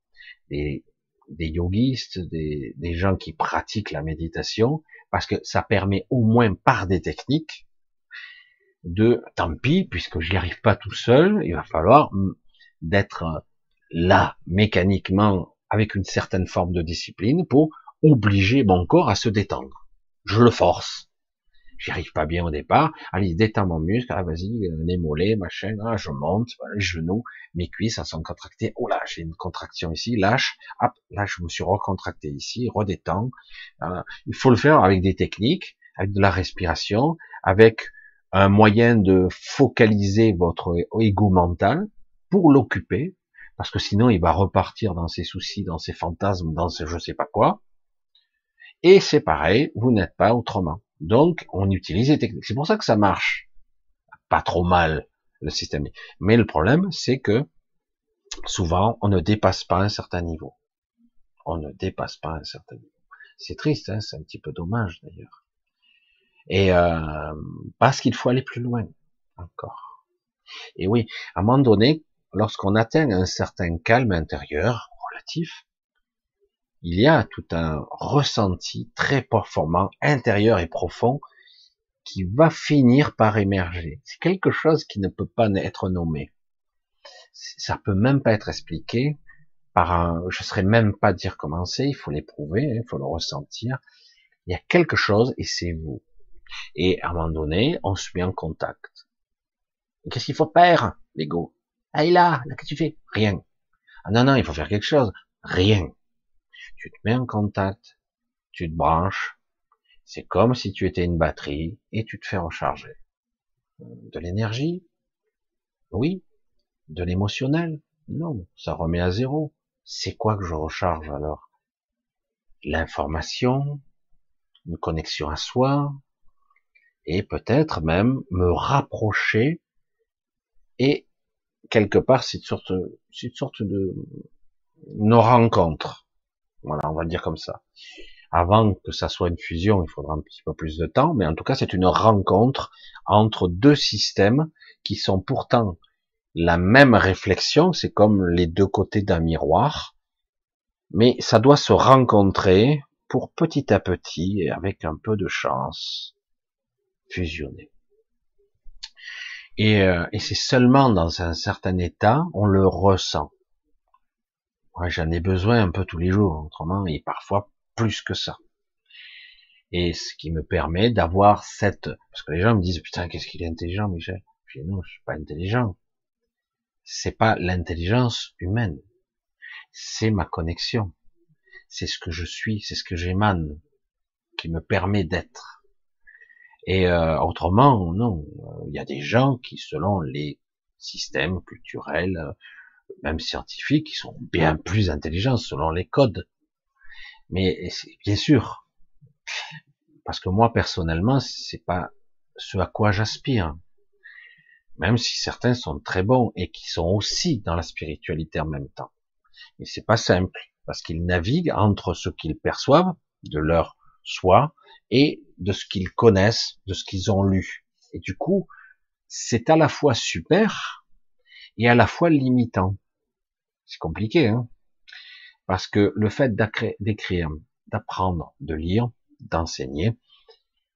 des, des yogistes, des, des gens qui pratiquent la méditation, parce que ça permet au moins par des techniques de tant pis, puisque j'y arrive pas tout seul, il va falloir d'être là mécaniquement avec une certaine forme de discipline pour obliger mon corps à se détendre. Je le force. J'y arrive pas bien au départ. Allez, détends mon muscle. Ah, vas-y, euh, les mollets, machin. Ah, je monte, les genoux, mes cuisses, elles sont contractées. Oh là, j'ai une contraction ici. Lâche. Hop, là, je me suis recontracté ici. Redétends. il faut le faire avec des techniques avec de la respiration, avec un moyen de focaliser votre ego mental pour l'occuper, parce que sinon il va repartir dans ses soucis, dans ses fantasmes, dans ses je sais pas quoi. Et c'est pareil, vous n'êtes pas autrement. Donc on utilise les techniques. C'est pour ça que ça marche. Pas trop mal le système. Mais le problème, c'est que souvent on ne dépasse pas un certain niveau. On ne dépasse pas un certain niveau. C'est triste, hein c'est un petit peu dommage d'ailleurs. Et euh, parce qu'il faut aller plus loin encore. Et oui, à un moment donné, lorsqu'on atteint un certain calme intérieur relatif, il y a tout un ressenti très performant, intérieur et profond, qui va finir par émerger. C'est quelque chose qui ne peut pas être nommé. Ça peut même pas être expliqué par un, je serais même pas dire comment c'est, il faut l'éprouver, hein, il faut le ressentir. Il y a quelque chose et c'est vous. Et à un moment donné, on se met en contact. Qu'est-ce qu'il faut faire, l'ego? Ah, il là, là, qu'est-ce que tu fais? Rien. Ah non, non, il faut faire quelque chose. Rien. Tu te mets en contact, tu te branches. C'est comme si tu étais une batterie et tu te fais recharger. De l'énergie? Oui. De l'émotionnel? Non, ça remet à zéro. C'est quoi que je recharge alors? L'information, une connexion à soi, et peut-être même me rapprocher et quelque part c'est une sorte, une sorte de nos rencontres. Voilà, on va le dire comme ça. Avant que ça soit une fusion, il faudra un petit peu plus de temps, mais en tout cas c'est une rencontre entre deux systèmes qui sont pourtant la même réflexion, c'est comme les deux côtés d'un miroir, mais ça doit se rencontrer pour petit à petit et avec un peu de chance fusionner. Et, euh, et c'est seulement dans un certain état, on le ressent. Moi, j'en ai besoin un peu tous les jours, autrement, et parfois plus que ça. Et ce qui me permet d'avoir cette, parce que les gens me disent, putain, qu'est-ce qu'il est intelligent, Michel? Je dis, non, je suis pas intelligent. C'est pas l'intelligence humaine. C'est ma connexion. C'est ce que je suis, c'est ce que j'émane, qui me permet d'être. Et euh, autrement, non. Il y a des gens qui, selon les systèmes culturels, même scientifiques, qui sont bien plus intelligents selon les codes. Mais bien sûr, parce que moi personnellement, c'est pas ce à quoi j'aspire. Même si certains sont très bons et qui sont aussi dans la spiritualité en même temps. Mais c'est pas simple parce qu'ils naviguent entre ce qu'ils perçoivent de leur soi et de ce qu'ils connaissent, de ce qu'ils ont lu. Et du coup, c'est à la fois super et à la fois limitant. C'est compliqué, hein Parce que le fait d'écrire, d'apprendre, de lire, d'enseigner,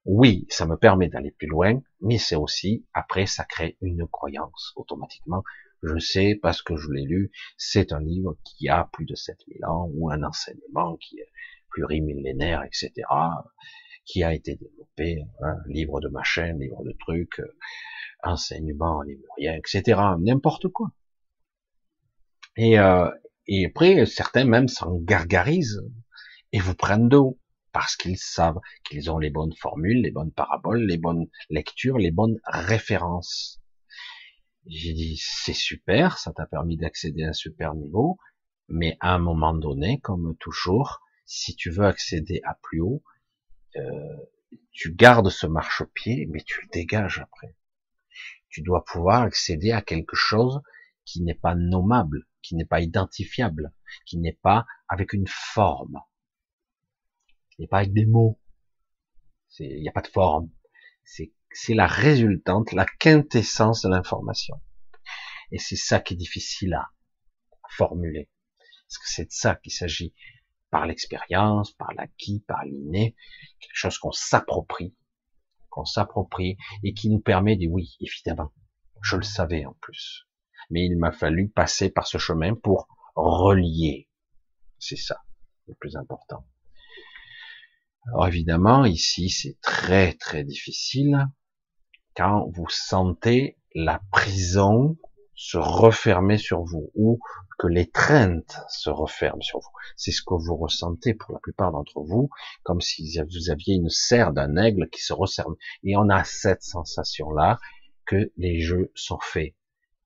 oui, ça me permet d'aller plus loin, mais c'est aussi, après, ça crée une croyance automatiquement. Je sais, parce que je l'ai lu, c'est un livre qui a plus de 7000 ans, ou un enseignement qui est plurimillénaire, etc qui a été développé, hein, livre de machin, livre de trucs, euh, enseignement lémurien, etc. N'importe quoi. Et, euh, et après, certains même s'en gargarisent et vous prennent d'eau parce qu'ils savent qu'ils ont les bonnes formules, les bonnes paraboles, les bonnes lectures, les bonnes références. J'ai dit, c'est super, ça t'a permis d'accéder à un super niveau, mais à un moment donné, comme toujours, si tu veux accéder à plus haut, euh, tu gardes ce marchepied, mais tu le dégages après. Tu dois pouvoir accéder à quelque chose qui n'est pas nommable, qui n'est pas identifiable, qui n'est pas avec une forme, qui n'est pas avec des mots. Il n'y a pas de forme. C'est la résultante, la quintessence de l'information. Et c'est ça qui est difficile à formuler. Parce que c'est de ça qu'il s'agit par l'expérience, par l'acquis, par l'inné, quelque chose qu'on s'approprie, qu'on s'approprie et qui nous permet de oui, évidemment, je le savais en plus. Mais il m'a fallu passer par ce chemin pour relier. C'est ça, le plus important. Alors évidemment, ici, c'est très très difficile quand vous sentez la prison se refermer sur vous ou que l'étreinte se referme sur vous. C'est ce que vous ressentez pour la plupart d'entre vous, comme si vous aviez une serre d'un aigle qui se resserre. Et on a cette sensation-là que les jeux sont faits.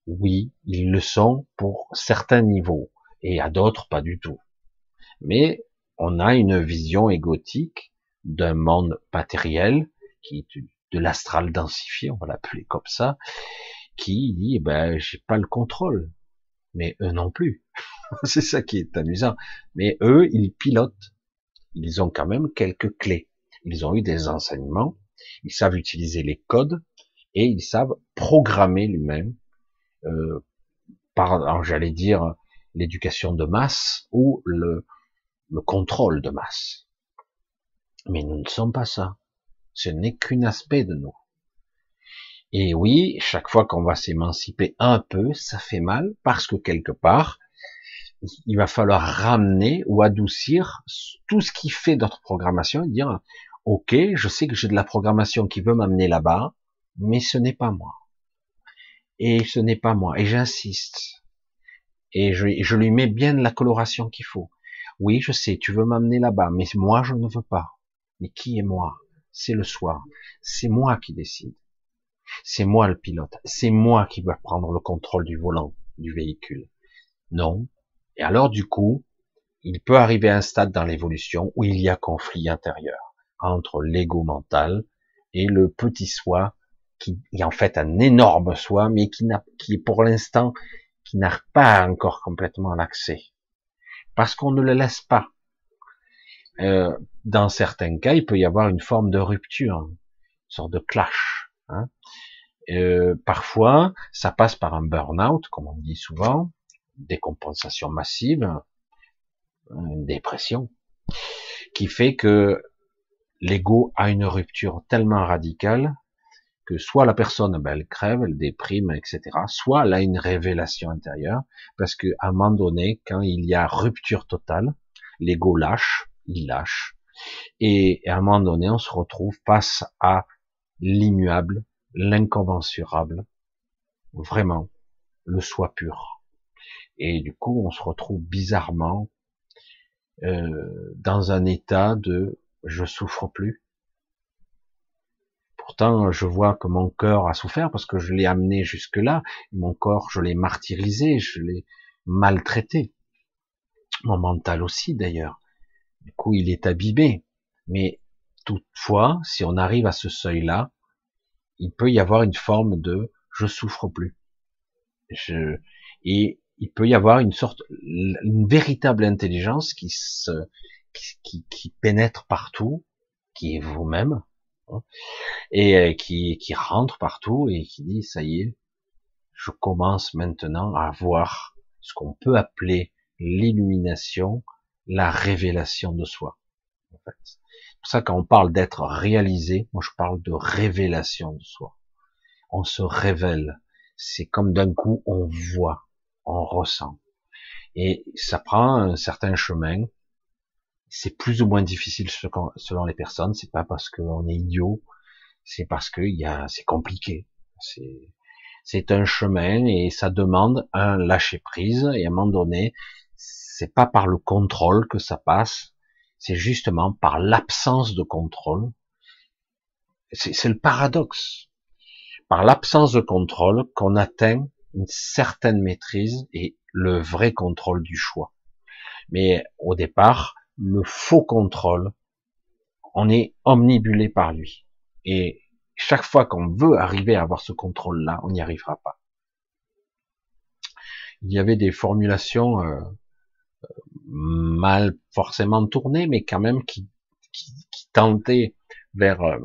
Oui, ils le sont pour certains niveaux et à d'autres pas du tout. Mais on a une vision égotique d'un monde matériel qui est de l'astral densifié, on va l'appeler comme ça, qui dit eh ben j'ai pas le contrôle, mais eux non plus. *laughs* c'est ça qui est amusant. Mais eux, ils pilotent. Ils ont quand même quelques clés. Ils ont eu des enseignements. Ils savent utiliser les codes et ils savent programmer lui-même euh, par, j'allais dire, l'éducation de masse ou le, le contrôle de masse. Mais nous ne sommes pas ça. Ce n'est qu'un aspect de nous. Et oui, chaque fois qu'on va s'émanciper un peu, ça fait mal parce que quelque part, il va falloir ramener ou adoucir tout ce qui fait notre programmation et dire, OK, je sais que j'ai de la programmation qui veut m'amener là-bas, mais ce n'est pas moi. Et ce n'est pas moi. Et j'insiste. Et je, je, lui mets bien la coloration qu'il faut. Oui, je sais, tu veux m'amener là-bas, mais moi, je ne veux pas. Mais qui est moi? C'est le soir. C'est moi qui décide. C'est moi le pilote. C'est moi qui vais prendre le contrôle du volant du véhicule. Non. Et alors, du coup, il peut arriver à un stade dans l'évolution où il y a conflit intérieur entre l'ego mental et le petit soi qui est en fait un énorme soi, mais qui n'a, pour l'instant, qui n'a pas encore complètement l'accès. Parce qu'on ne le laisse pas. Euh, dans certains cas, il peut y avoir une forme de rupture, une sorte de clash. Hein. Euh, parfois, ça passe par un burn-out, comme on dit souvent, décompensation massive, une dépression, qui fait que l'ego a une rupture tellement radicale que soit la personne, ben, elle crève, elle déprime, etc. Soit elle a une révélation intérieure, parce que à un moment donné, quand il y a rupture totale, l'ego lâche, il lâche, et à un moment donné, on se retrouve face à l'immuable, l'incommensurable, vraiment le soi pur. Et du coup, on se retrouve bizarrement euh, dans un état de je souffre plus, Pourtant, je vois que mon cœur a souffert parce que je l'ai amené jusque-là. Mon corps, je l'ai martyrisé, je l'ai maltraité. Mon mental aussi, d'ailleurs. Du coup, il est abîmé. Mais toutefois, si on arrive à ce seuil-là, il peut y avoir une forme de je souffre plus. Je, et il peut y avoir une sorte, une véritable intelligence qui se, qui, qui pénètre partout, qui est vous-même, Hein, et euh, qui, qui rentre partout et qui dit ça y est, je commence maintenant à voir ce qu'on peut appeler l'illumination, la révélation de soi. Pour ça quand on parle d'être réalisé, moi je parle de révélation de soi. On se révèle. C'est comme d'un coup on voit, on ressent. Et ça prend un certain chemin. C'est plus ou moins difficile selon les personnes. C'est pas parce qu'on est idiot, c'est parce que y a, c'est compliqué. C'est, c'est un chemin et ça demande un lâcher prise. Et à un moment donné, c'est pas par le contrôle que ça passe, c'est justement par l'absence de contrôle. C'est le paradoxe. Par l'absence de contrôle qu'on atteint une certaine maîtrise et le vrai contrôle du choix. Mais au départ, le faux contrôle, on est omnibulé par lui. Et chaque fois qu'on veut arriver à avoir ce contrôle-là, on n'y arrivera pas. Il y avait des formulations euh, mal forcément tournées, mais quand même qui, qui, qui tentaient vers euh,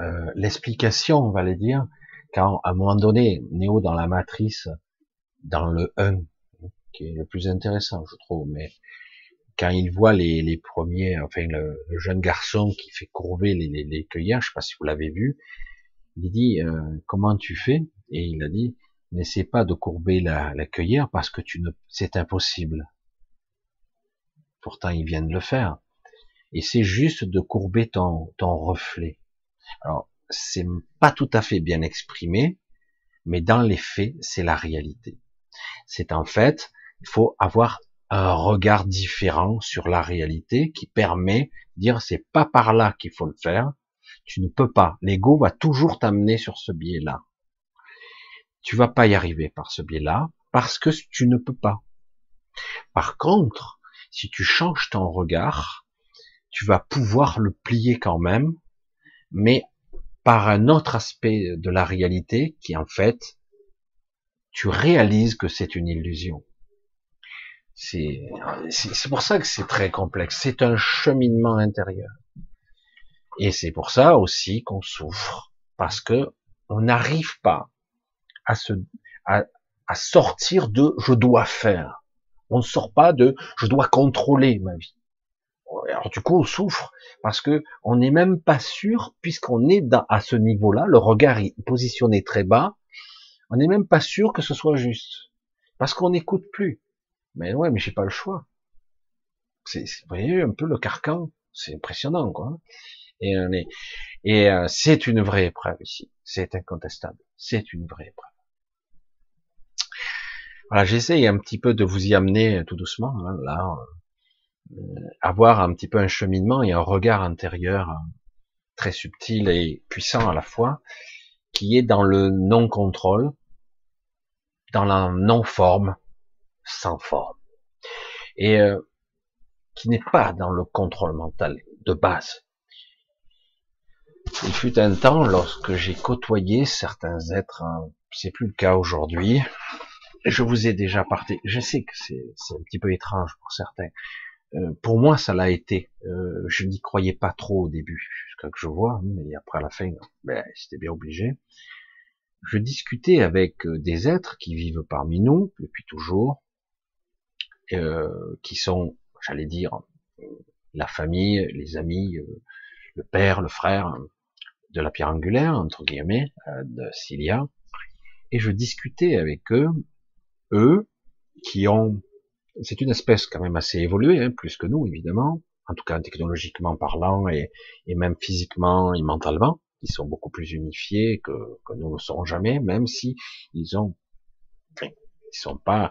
euh l'explication, on va le dire, quand à un moment donné, Néo dans la matrice, dans le 1, qui est le plus intéressant, je trouve, mais quand il voit les, les premiers, enfin le, jeune garçon qui fait courber les, les, les cueilleurs, je sais pas si vous l'avez vu, il dit euh, comment tu fais? Et il a dit n'essaie pas de courber la, la cueillère parce que tu ne, c'est impossible. Pourtant il vient de le faire. Et c'est juste de courber ton, ton reflet. Alors c'est pas tout à fait bien exprimé, mais dans les faits, c'est la réalité. C'est en fait, il faut avoir un regard différent sur la réalité qui permet de dire c'est pas par là qu'il faut le faire. Tu ne peux pas. L'ego va toujours t'amener sur ce biais-là. Tu vas pas y arriver par ce biais-là parce que tu ne peux pas. Par contre, si tu changes ton regard, tu vas pouvoir le plier quand même, mais par un autre aspect de la réalité qui en fait, tu réalises que c'est une illusion. C'est pour ça que c'est très complexe. C'est un cheminement intérieur. Et c'est pour ça aussi qu'on souffre, parce que on n'arrive pas à se à, à sortir de je dois faire. On ne sort pas de je dois contrôler ma vie. Alors du coup, on souffre parce que on n'est même pas sûr, puisqu'on est à ce niveau-là, le regard est positionné très bas, on n'est même pas sûr que ce soit juste, parce qu'on n'écoute plus. Mais ouais, mais j'ai pas le choix. C'est, vous voyez un peu le carcan, c'est impressionnant, quoi. Et, et euh, c'est une vraie épreuve ici, c'est incontestable, c'est une vraie épreuve. Voilà, j'essaye un petit peu de vous y amener tout doucement, hein, là, euh, avoir un petit peu un cheminement et un regard intérieur très subtil et puissant à la fois, qui est dans le non-contrôle, dans la non-forme, sans forme, et euh, qui n'est pas dans le contrôle mental de base. Il fut un temps lorsque j'ai côtoyé certains êtres, hein, c'est plus le cas aujourd'hui, je vous ai déjà parté. Je sais que c'est un petit peu étrange pour certains. Euh, pour moi, ça l'a été. Euh, je n'y croyais pas trop au début, jusqu'à que je vois, mais après à la fin, ben, c'était bien obligé. Je discutais avec euh, des êtres qui vivent parmi nous depuis toujours, qui sont, j'allais dire, la famille, les amis, le père, le frère de la pierre angulaire, entre guillemets, de Cilia, et je discutais avec eux eux, qui ont, c'est une espèce quand même assez évoluée, hein, plus que nous évidemment, en tout cas technologiquement parlant et, et même physiquement et mentalement, ils sont beaucoup plus unifiés que, que nous ne serons jamais, même si ils ont, ils sont pas,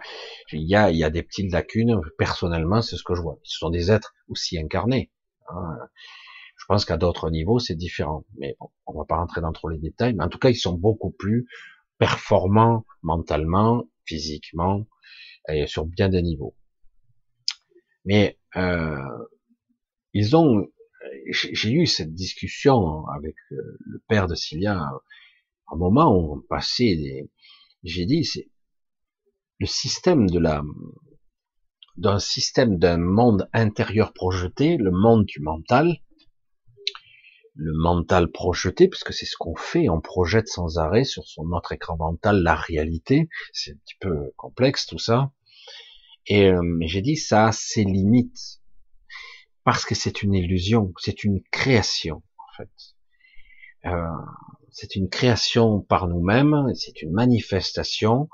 il y a, il y a des petites lacunes. Personnellement, c'est ce que je vois. Ce sont des êtres aussi incarnés. Hein. Je pense qu'à d'autres niveaux, c'est différent. Mais bon, on va pas rentrer dans trop les détails. Mais en tout cas, ils sont beaucoup plus performants mentalement physiquement et sur bien des niveaux. Mais euh, ils ont, j'ai eu cette discussion avec euh, le père de Cilia, un moment où on passait des, j'ai dit, c'est le système de la, d'un système d'un monde intérieur projeté, le monde du mental, le mental projeté, puisque c'est ce qu'on fait, on projette sans arrêt sur son notre écran mental la réalité. C'est un petit peu complexe tout ça. Et euh, j'ai dit ça a ses limites parce que c'est une illusion, c'est une création en fait. Euh, c'est une création par nous-mêmes, c'est une manifestation.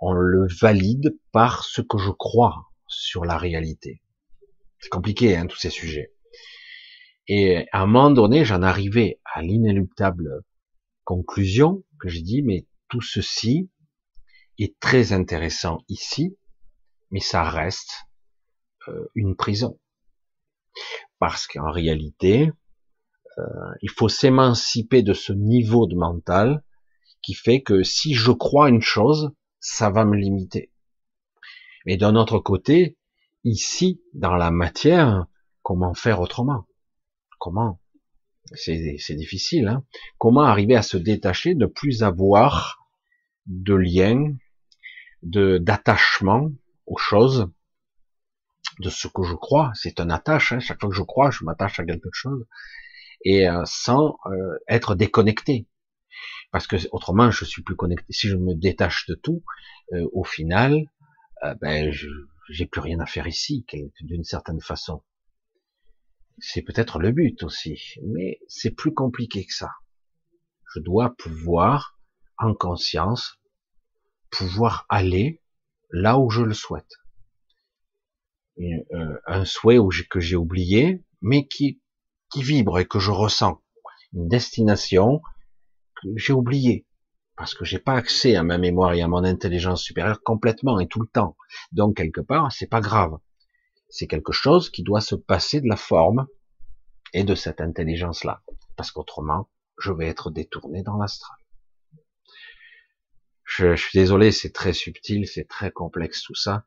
On le valide par ce que je crois sur la réalité. C'est compliqué hein, tous ces sujets. Et à un moment donné, j'en arrivais à l'inéluctable conclusion que j'ai dit, mais tout ceci est très intéressant ici, mais ça reste euh, une prison. Parce qu'en réalité, euh, il faut s'émanciper de ce niveau de mental qui fait que si je crois une chose, ça va me limiter. Mais d'un autre côté, ici, dans la matière, comment faire autrement? Comment? C'est difficile. Hein Comment arriver à se détacher, de plus avoir de lien, de d'attachement aux choses, de ce que je crois. C'est un attache. Hein. Chaque fois que je crois, je m'attache à quelque chose et euh, sans euh, être déconnecté. Parce que autrement, je suis plus connecté. Si je me détache de tout, euh, au final, ben, j'ai plus rien à faire ici, d'une certaine façon. C'est peut-être le but aussi, mais c'est plus compliqué que ça. Je dois pouvoir, en conscience, pouvoir aller là où je le souhaite. Euh, un souhait que j'ai oublié, mais qui, qui vibre et que je ressens. Une destination que j'ai oubliée. parce que j'ai pas accès à ma mémoire et à mon intelligence supérieure complètement et tout le temps. Donc quelque part, c'est pas grave. C'est quelque chose qui doit se passer de la forme et de cette intelligence-là, parce qu'autrement, je vais être détourné dans l'astral. Je, suis désolé, c'est très subtil, c'est très complexe tout ça,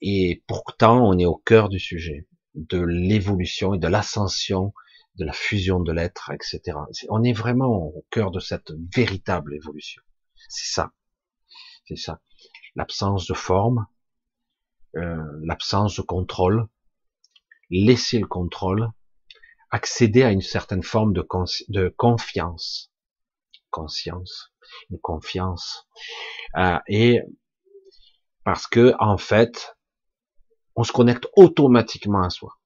et pourtant on est au cœur du sujet, de l'évolution et de l'ascension de la fusion de l'être, etc. On est vraiment au cœur de cette véritable évolution. C'est ça. C'est ça. L'absence de forme, euh, l'absence de contrôle, laisser le contrôle, accéder à une certaine forme de, de confiance, conscience, une confiance, euh, et parce que en fait, on se connecte automatiquement à soi.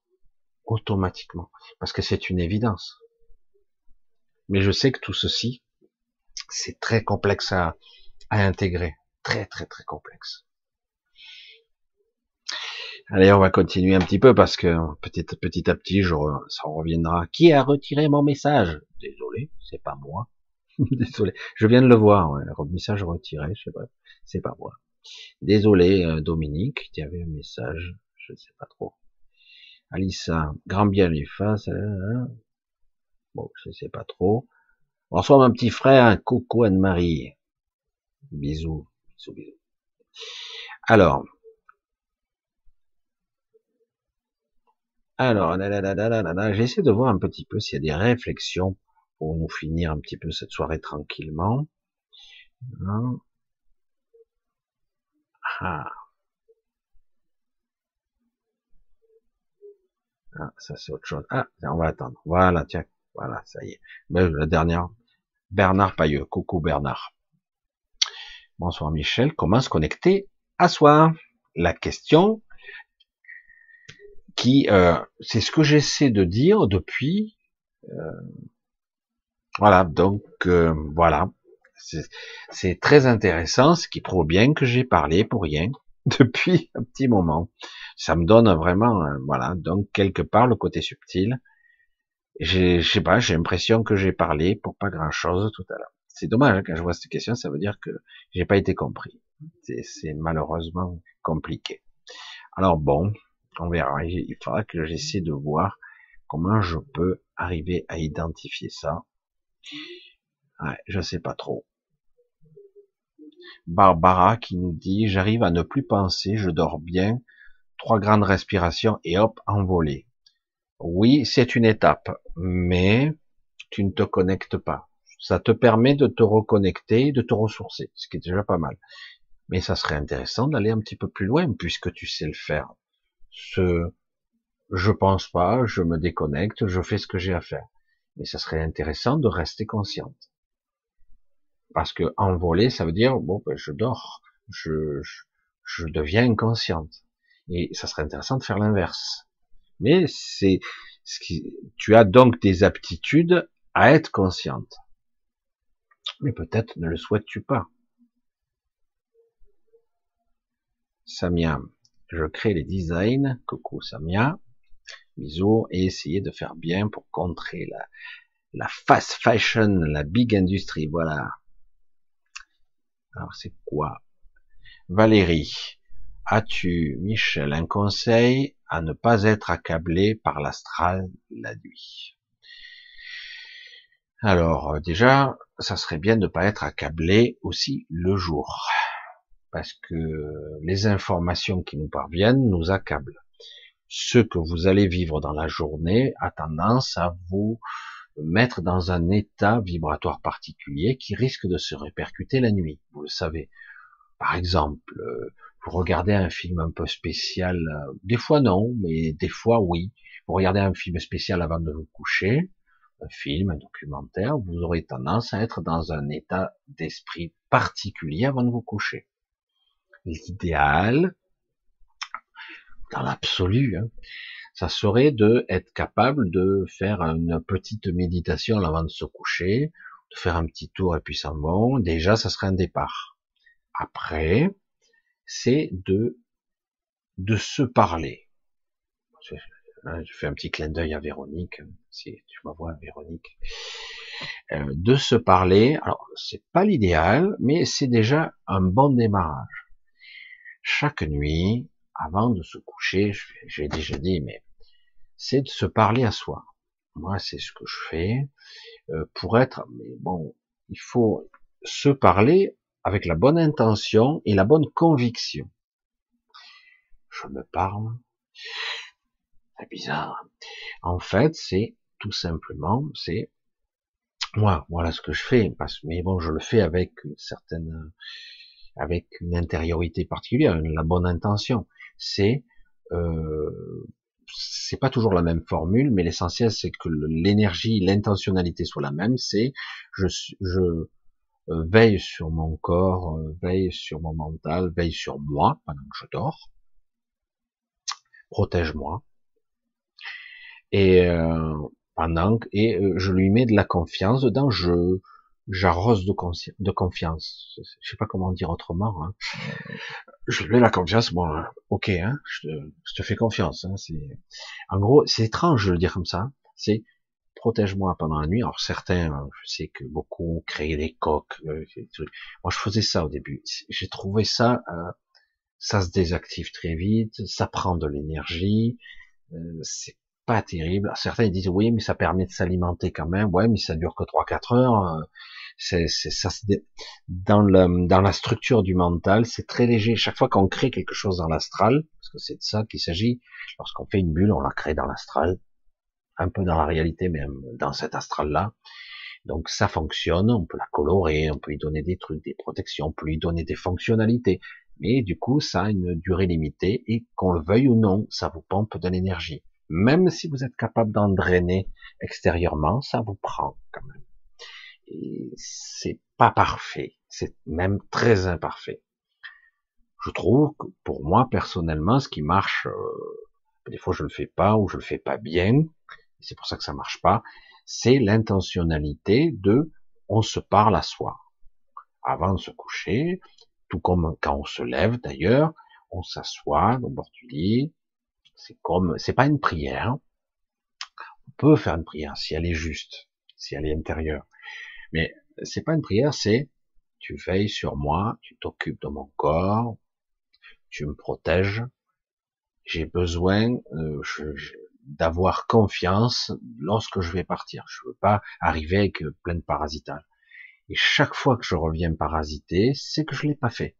Automatiquement, parce que c'est une évidence. Mais je sais que tout ceci, c'est très complexe à, intégrer, très très très complexe. Allez, on va continuer un petit peu parce que petit, petit à petit, je, ça reviendra. Qui a retiré mon message? Désolé, c'est pas moi. *laughs* Désolé, je viens de le voir. Le message retiré, je sais pas, c'est pas moi. Désolé, euh, Dominique, tu avais un message, je sais pas trop. Alissa, grand bien lui fasse. Hein, hein. Bon, je sais pas trop. Bonsoir mon petit frère, coucou Anne-Marie. Bisous, bisous, bisous. Alors, alors, j'essaie de voir un petit peu s'il y a des réflexions pour nous finir un petit peu cette soirée tranquillement. Hein. Ah. Ah, ça c'est autre chose. Ah, on va attendre. Voilà, tiens, voilà, ça y est. Ben, la dernière, Bernard Pailleux. Coucou Bernard. Bonsoir Michel. Comment se connecter à soi? La question qui, euh, c'est ce que j'essaie de dire depuis. Euh, voilà, donc euh, voilà, c'est très intéressant, ce qui prouve bien que j'ai parlé pour rien *laughs* depuis un petit moment ça me donne vraiment, euh, voilà, donc quelque part le côté subtil. Je sais pas, j'ai l'impression que j'ai parlé pour pas grand chose tout à l'heure. C'est dommage hein, quand je vois cette question, ça veut dire que j'ai pas été compris. C'est malheureusement compliqué. Alors bon, on verra. Il faudra que j'essaie de voir comment je peux arriver à identifier ça. Ouais, je sais pas trop. Barbara qui nous dit j'arrive à ne plus penser, je dors bien, trois grandes respirations et hop, envolé. Oui, c'est une étape, mais tu ne te connectes pas. Ça te permet de te reconnecter, de te ressourcer, ce qui est déjà pas mal. Mais ça serait intéressant d'aller un petit peu plus loin puisque tu sais le faire. Ce, je pense pas, je me déconnecte, je fais ce que j'ai à faire. Mais ça serait intéressant de rester consciente. Parce que envoler, ça veut dire, bon, ben, je dors, je, je, deviens inconsciente. Et ça serait intéressant de faire l'inverse. Mais c'est ce qui, tu as donc des aptitudes à être consciente. Mais peut-être ne le souhaites-tu pas. Samia, je crée les designs. Coucou Samia. Bisous. Et essayer de faire bien pour contrer la, la fast fashion, la big industry. Voilà. Alors c'est quoi? Valérie. As-tu, Michel, un conseil à ne pas être accablé par l'astral la nuit? Alors, euh, déjà, ça serait bien de ne pas être accablé aussi le jour, parce que les informations qui nous parviennent nous accablent. Ce que vous allez vivre dans la journée a tendance à vous mettre dans un état vibratoire particulier qui risque de se répercuter la nuit. Vous le savez. Par exemple, euh, vous regardez un film un peu spécial, euh, des fois non, mais des fois oui. Vous regardez un film spécial avant de vous coucher, un film, un documentaire, vous aurez tendance à être dans un état d'esprit particulier avant de vous coucher. L'idéal, dans l'absolu, hein, ça serait de être capable de faire une petite méditation avant de se coucher, de faire un petit tour et puis ça bon. Déjà, ça serait un départ. Après, c'est de se parler. Hein, je fais un petit clin d'œil à Véronique, si tu me vois, Véronique. Euh, de se parler. Alors, c'est pas l'idéal, mais c'est déjà un bon démarrage. Chaque nuit, avant de se coucher, j'ai déjà dit, mais c'est de se parler à soi. Moi, c'est ce que je fais euh, pour être. Mais bon, il faut se parler avec la bonne intention et la bonne conviction. Je me parle. C'est bizarre. En fait, c'est tout simplement, c'est moi, voilà ce que je fais. Mais bon, je le fais avec une certaine, avec une intériorité particulière, la bonne intention. C'est, euh, c'est pas toujours la même formule, mais l'essentiel c'est que l'énergie, l'intentionnalité soit la même. C'est, je, je euh, veille sur mon corps, euh, veille sur mon mental, veille sur moi pendant que je dors. Protège-moi. Et euh, pendant et euh, je lui mets de la confiance dedans, je j'arrose de, de confiance. Je sais pas comment dire autrement. Hein. Je mets la confiance. Bon, hein, ok, hein, je, te, je, te, fais confiance. Hein, c'est en gros, c'est étrange de le dire comme ça. C'est protège-moi pendant la nuit. Alors certains, je sais que beaucoup créent des coques. Euh, Moi, je faisais ça au début. J'ai trouvé ça, euh, ça se désactive très vite, ça prend de l'énergie. Euh, c'est pas terrible. Certains disent oui, mais ça permet de s'alimenter quand même. Ouais, mais ça dure que 3-4 heures. Euh, c'est, ça, dans, le, dans la structure du mental, c'est très léger. Chaque fois qu'on crée quelque chose dans l'astral, parce que c'est de ça qu'il s'agit, lorsqu'on fait une bulle, on la crée dans l'astral, un peu dans la réalité, mais dans cet astral-là. Donc ça fonctionne, on peut la colorer, on peut y donner des trucs, des protections, on peut lui donner des fonctionnalités. Mais du coup, ça a une durée limitée et qu'on le veuille ou non, ça vous pompe de l'énergie. Même si vous êtes capable d'en drainer extérieurement, ça vous prend quand même. C'est pas parfait. C'est même très imparfait. Je trouve que pour moi, personnellement, ce qui marche, euh, des fois je le fais pas ou je le fais pas bien, c'est pour ça que ça marche pas, c'est l'intentionnalité de on se parle à soi. Avant de se coucher, tout comme quand on se lève d'ailleurs, on s'assoit au bord du lit, c'est comme, c'est pas une prière. On peut faire une prière si elle est juste, si elle est intérieure. Mais c'est pas une prière, c'est tu veilles sur moi, tu t'occupes de mon corps, tu me protèges. J'ai besoin euh, d'avoir confiance lorsque je vais partir. Je veux pas arriver avec plein de parasitage. Et chaque fois que je reviens parasiter, c'est que je l'ai pas fait.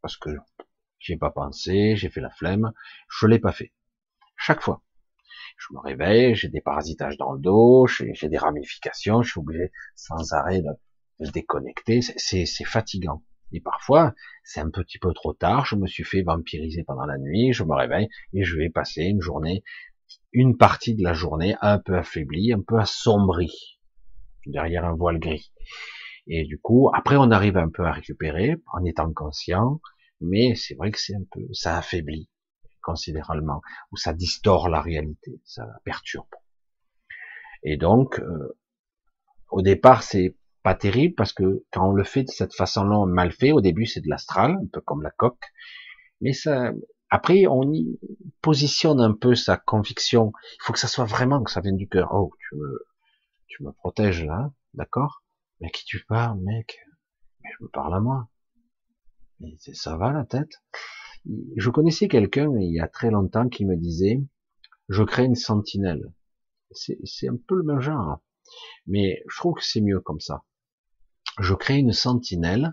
Parce que j'ai pas pensé, j'ai fait la flemme, je l'ai pas fait. Chaque fois. Je me réveille, j'ai des parasitages dans le dos, j'ai des ramifications, je suis obligé sans arrêt de, de déconnecter. C'est fatigant. Et parfois, c'est un petit peu trop tard, je me suis fait vampiriser pendant la nuit, je me réveille et je vais passer une journée, une partie de la journée un peu affaiblie, un peu assombrie, derrière un voile gris. Et du coup, après, on arrive un peu à récupérer en étant conscient, mais c'est vrai que c'est un peu, ça affaiblit considérablement, ou ça distord la réalité, ça la perturbe. Et donc, euh, au départ, c'est pas terrible parce que quand on le fait de cette façon-là, mal fait, au début c'est de l'astral, un peu comme la coque, mais ça, après on y positionne un peu sa conviction. Il faut que ça soit vraiment que ça vienne du cœur. Oh, tu me, tu me protèges là, d'accord? Mais qui tu parles, mec? Mais je me parle à moi. Mais ça va la tête? Je connaissais quelqu'un il y a très longtemps qui me disait, je crée une sentinelle. C'est un peu le même genre, mais je trouve que c'est mieux comme ça. Je crée une sentinelle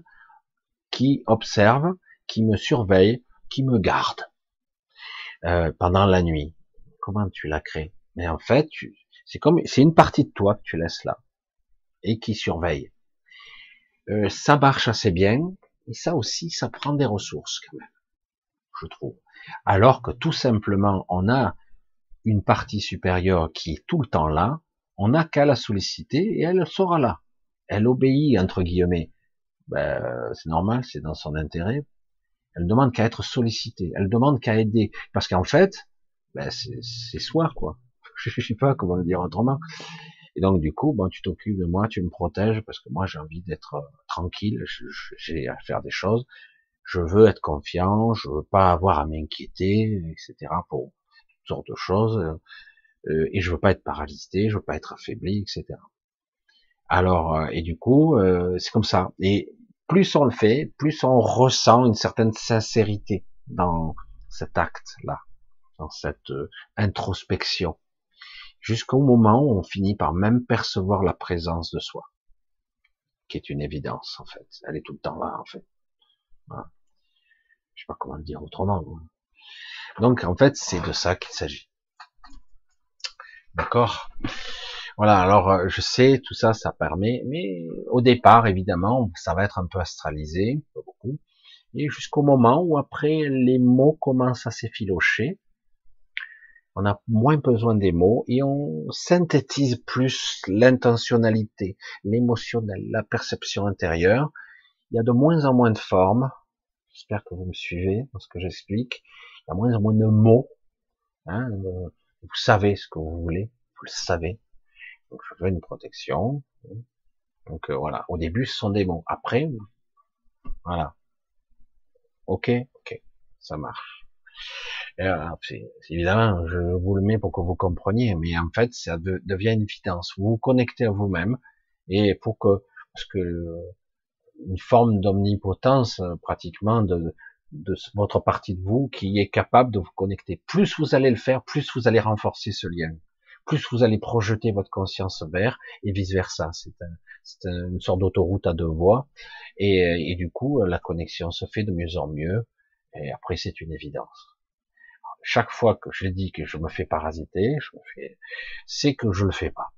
qui observe, qui me surveille, qui me garde euh, pendant la nuit. Comment tu la crées? Mais en fait, c'est comme c'est une partie de toi que tu laisses là et qui surveille. Euh, ça marche assez bien et ça aussi, ça prend des ressources quand même je trouve. Alors que tout simplement, on a une partie supérieure qui est tout le temps là, on n'a qu'à la solliciter et elle sera là. Elle obéit, entre guillemets. Ben, c'est normal, c'est dans son intérêt. Elle demande qu'à être sollicitée, elle demande qu'à aider. Parce qu'en fait, ben, c'est soi, quoi. *laughs* Je sais pas comment le dire autrement. Et donc, du coup, tu t'occupes de moi, tu me protèges, parce que moi, j'ai envie d'être euh, tranquille, j'ai à faire des choses je veux être confiant, je veux pas avoir à m'inquiéter, etc. Pour sortes de choses, euh, et je veux pas être paralysé, je veux pas être affaibli, etc. Alors, euh, et du coup, euh, c'est comme ça. Et plus on le fait, plus on ressent une certaine sincérité dans cet acte-là, dans cette introspection, jusqu'au moment où on finit par même percevoir la présence de soi, qui est une évidence en fait. Elle est tout le temps là en fait. Voilà. Je sais pas comment le dire autrement. Donc en fait, c'est de ça qu'il s'agit. D'accord? Voilà, alors euh, je sais, tout ça, ça permet, mais au départ, évidemment, ça va être un peu astralisé, pas beaucoup, et jusqu'au moment où après les mots commencent à s'effilocher, on a moins besoin des mots et on synthétise plus l'intentionnalité, l'émotionnel, la perception intérieure. Il y a de moins en moins de formes. J'espère que vous me suivez dans ce que j'explique. Il y a moins en moins de mots. Hein, vous savez ce que vous voulez, vous le savez. Donc je veux une protection. Donc euh, voilà, au début ce sont des mots. Après, voilà. Ok, ok, ça marche. C'est évidemment, je vous le mets pour que vous compreniez, mais en fait, ça devient une évidence. Vous vous connectez à vous-même, et pour que, parce que une forme d'omnipotence, euh, pratiquement, de, de votre partie de vous qui est capable de vous connecter. Plus vous allez le faire, plus vous allez renforcer ce lien. Plus vous allez projeter votre conscience vers et vice versa. C'est une sorte d'autoroute à deux voies. Et, et, du coup, la connexion se fait de mieux en mieux. Et après, c'est une évidence. Chaque fois que je dis que je me fais parasiter, je me fais, c'est que je le fais pas.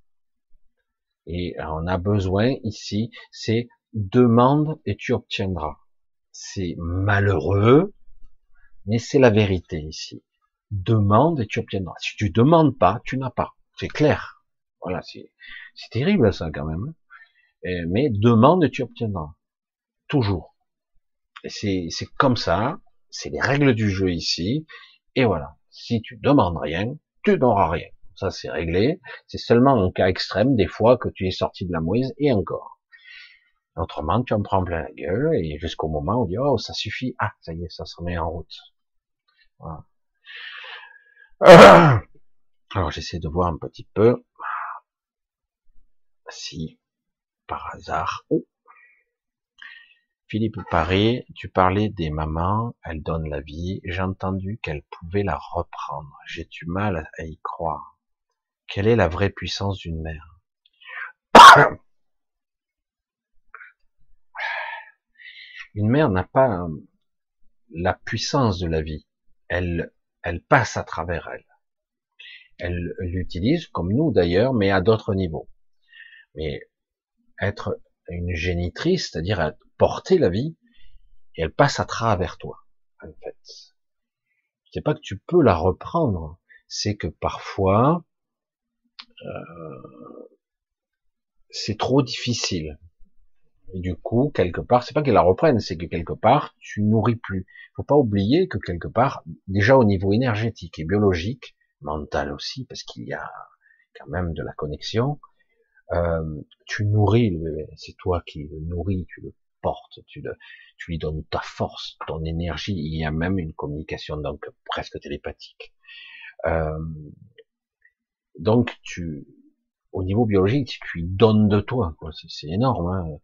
Et on a besoin ici, c'est demande et tu obtiendras c'est malheureux, mais c'est la vérité ici. Demande et tu obtiendras. Si tu demandes pas, tu n'as pas. C'est clair. Voilà, c'est terrible ça quand même. Hein. mais demande et tu obtiendras. Toujours. C'est comme ça. C'est les règles du jeu ici. Et voilà. Si tu demandes rien, tu n'auras rien. Ça c'est réglé. C'est seulement en cas extrême des fois que tu es sorti de la mouise et encore. Autrement, tu en prends plein la gueule et jusqu'au moment où on dit oh ça suffit, ah ça y est, ça se remet en route. *coughs* Alors j'essaie de voir un petit peu si par hasard. Oh. Philippe Paré, tu parlais des mamans, elles donnent la vie. J'ai entendu qu'elles pouvaient la reprendre. J'ai du mal à y croire. Quelle est la vraie puissance d'une mère? *coughs* Une mère n'a pas la puissance de la vie. Elle, passe à travers elle. Elle l'utilise, comme nous d'ailleurs, mais à d'autres niveaux. Mais être une génitrice, c'est-à-dire porter la vie, elle passe à travers toi, en fait. C'est pas que tu peux la reprendre, c'est que parfois, euh, c'est trop difficile. Et du coup, quelque part, c'est pas qu'elle la reprenne, c'est que quelque part, tu nourris plus. Faut pas oublier que quelque part, déjà au niveau énergétique et biologique, mental aussi, parce qu'il y a quand même de la connexion, euh, tu nourris le bébé. C'est toi qui le nourris, tu le portes, tu, le, tu lui donnes ta force, ton énergie. Il y a même une communication donc presque télépathique. Euh, donc tu, au niveau biologique, tu lui donnes de toi. C'est énorme. Hein.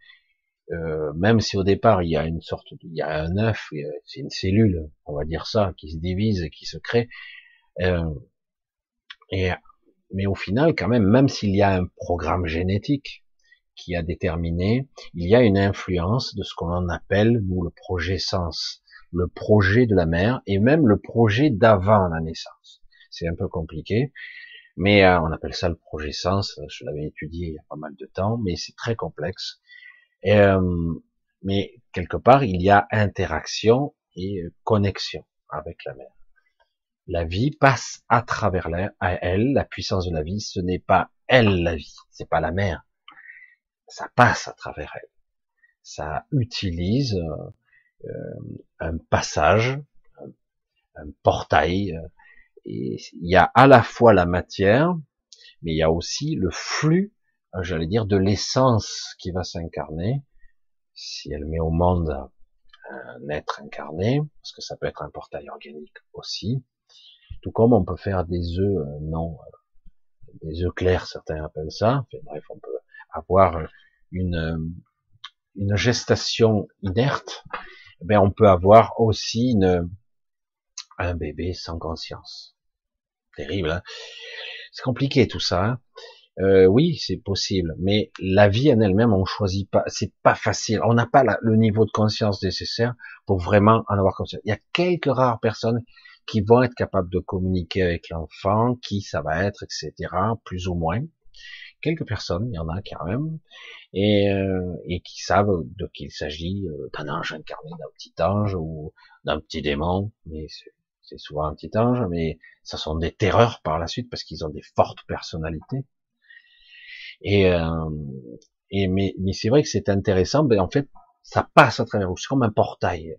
Euh, même si au départ il y a une sorte, il y a un œuf, c'est une cellule, on va dire ça, qui se divise et qui se crée. Euh, et mais au final, quand même, même s'il y a un programme génétique qui a déterminé, il y a une influence de ce qu'on appelle nous le projet sens, le projet de la mère et même le projet d'avant la naissance. C'est un peu compliqué, mais euh, on appelle ça le projet sens. Je l'avais étudié il y a pas mal de temps, mais c'est très complexe. Euh, mais quelque part, il y a interaction et connexion avec la mère. La vie passe à travers elle, la puissance de la vie, ce n'est pas elle la vie, c'est pas la mère. Ça passe à travers elle. Ça utilise euh, un passage, un, portail. Euh, et il y a à la fois la matière, mais il y a aussi le flux euh, j'allais dire, de l'essence qui va s'incarner, si elle met au monde un être incarné, parce que ça peut être un portail organique aussi, Tout comme on peut faire des œufs euh, non, euh, des œufs clairs, certains appellent ça. bref, on peut avoir une, une gestation inerte. Ben, on peut avoir aussi une, un bébé sans conscience. Terrible, hein c'est compliqué tout ça. Hein euh, oui, c'est possible, mais la vie en elle-même, on choisit pas. C'est pas facile. On n'a pas le niveau de conscience nécessaire pour vraiment en avoir conscience. Il y a quelques rares personnes qui vont être capables de communiquer avec l'enfant, qui ça va être, etc. Plus ou moins. Quelques personnes, il y en a quand même, et, euh, et qui savent de qui il s'agit, euh, d'un ange incarné, d'un petit ange ou d'un petit démon, mais c'est souvent un petit ange, mais ça sont des terreurs par la suite parce qu'ils ont des fortes personnalités. Et, euh, et mais, mais c'est vrai que c'est intéressant. Ben en fait, ça passe à travers vous. C'est comme un portail.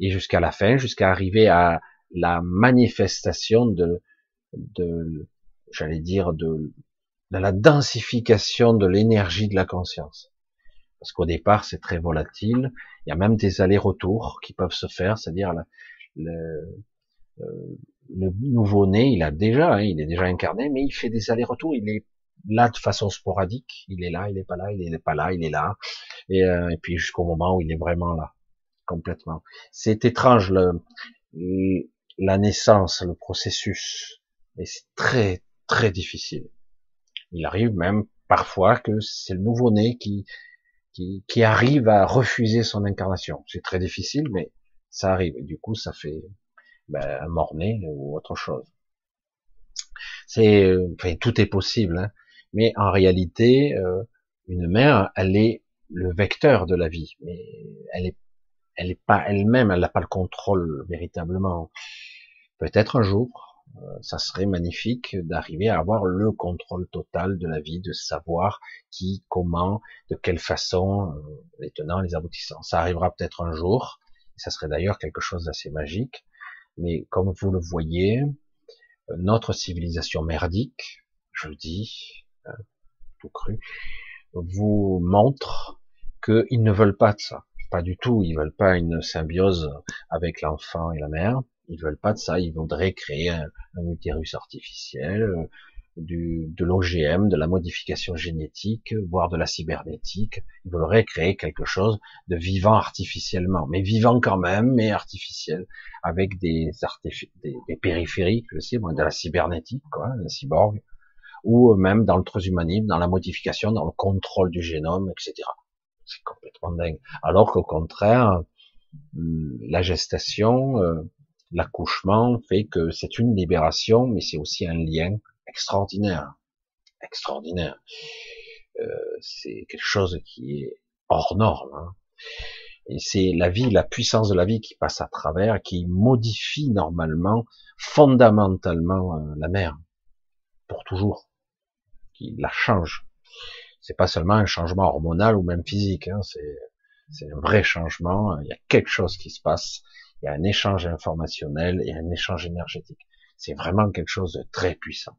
Et jusqu'à la fin, jusqu'à arriver à la manifestation de, de j'allais dire, de, de la densification de l'énergie de la conscience. Parce qu'au départ, c'est très volatile. Il y a même des allers-retours qui peuvent se faire, c'est-à-dire le, euh, le nouveau-né, il a déjà, hein, il est déjà incarné, mais il fait des allers-retours. Il est là de façon sporadique. Il est là, il est pas là, il est pas là, il est là. Et, euh, et puis jusqu'au moment où il est vraiment là, complètement. C'est étrange le, la naissance, le processus, et c'est très très difficile. Il arrive même parfois que c'est le nouveau-né qui, qui, qui arrive à refuser son incarnation. C'est très difficile, mais ça arrive. Et du coup, ça fait ben, un mort-né ou autre chose. C'est, enfin, tout est possible. Hein mais en réalité, euh, une mère, elle est le vecteur de la vie, mais elle est, elle est pas elle-même, elle n'a pas le contrôle véritablement. Peut-être un jour, euh, ça serait magnifique d'arriver à avoir le contrôle total de la vie, de savoir qui, comment, de quelle façon, euh, les tenants, les aboutissants. Ça arrivera peut-être un jour, ça serait d'ailleurs quelque chose d'assez magique, mais comme vous le voyez, notre civilisation merdique, je le dis, tout cru, vous montre qu'ils ne veulent pas de ça. Pas du tout. Ils veulent pas une symbiose avec l'enfant et la mère. Ils veulent pas de ça. Ils voudraient créer un, utérus artificiel, euh, du, de l'OGM, de la modification génétique, voire de la cybernétique. Ils voudraient créer quelque chose de vivant artificiellement, mais vivant quand même, mais artificiel, avec des, des, des périphériques, je sais, de la cybernétique, quoi, la cyborg, ou même dans le transhumanisme, dans la modification, dans le contrôle du génome, etc. C'est complètement dingue. Alors qu'au contraire, hum, la gestation, euh, l'accouchement fait que c'est une libération, mais c'est aussi un lien extraordinaire, extraordinaire. Euh, c'est quelque chose qui est hors norme. Hein. Et c'est la vie, la puissance de la vie qui passe à travers, qui modifie normalement, fondamentalement euh, la mère, pour toujours qui la change. C'est pas seulement un changement hormonal ou même physique, hein, c'est un vrai changement. Il y a quelque chose qui se passe. Il y a un échange informationnel et un échange énergétique. C'est vraiment quelque chose de très puissant.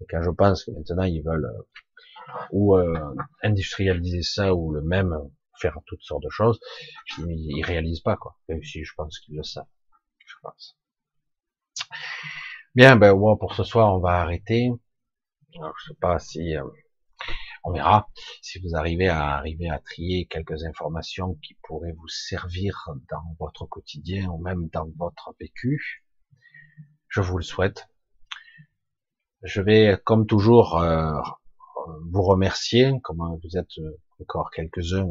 Et quand je pense que maintenant ils veulent euh, ou euh, industrialiser ça ou le même faire toutes sortes de choses, ils réalisent pas quoi. Même si je pense qu'ils le savent. Je pense. Bien, ben bon, pour ce soir on va arrêter. Alors, je sais pas si euh, on verra si vous arrivez à arriver à trier quelques informations qui pourraient vous servir dans votre quotidien ou même dans votre vécu. Je vous le souhaite. Je vais, comme toujours, euh, vous remercier, comme vous êtes encore quelques-uns,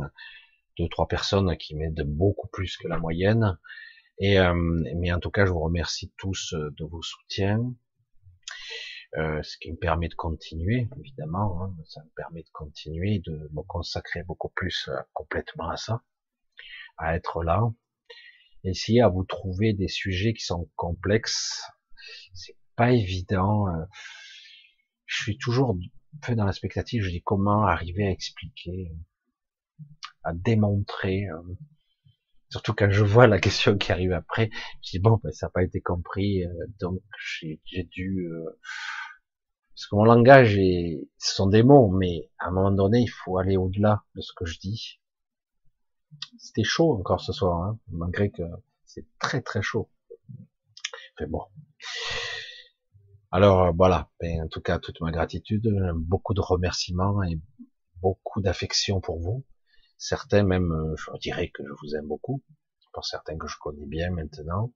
deux, trois personnes qui m'aident beaucoup plus que la moyenne. Et euh, mais en tout cas, je vous remercie tous de vos soutiens. Euh, ce qui me permet de continuer, évidemment, hein, ça me permet de continuer, de me consacrer beaucoup plus euh, complètement à ça, à être là, essayer à vous trouver des sujets qui sont complexes, c'est pas évident. Euh, je suis toujours un peu dans la spectative, je dis comment arriver à expliquer, à démontrer, surtout quand je vois la question qui arrive après, je dis bon, ben, ça n'a pas été compris, donc j'ai dû parce que mon langage est, ce sont des mots, mais à un moment donné, il faut aller au-delà de ce que je dis. C'était chaud encore ce soir, hein, malgré que c'est très très chaud. Mais bon. Alors euh, voilà, en tout cas toute ma gratitude, beaucoup de remerciements et beaucoup d'affection pour vous. Certains même, euh, je dirais que je vous aime beaucoup, pour certains que je connais bien maintenant.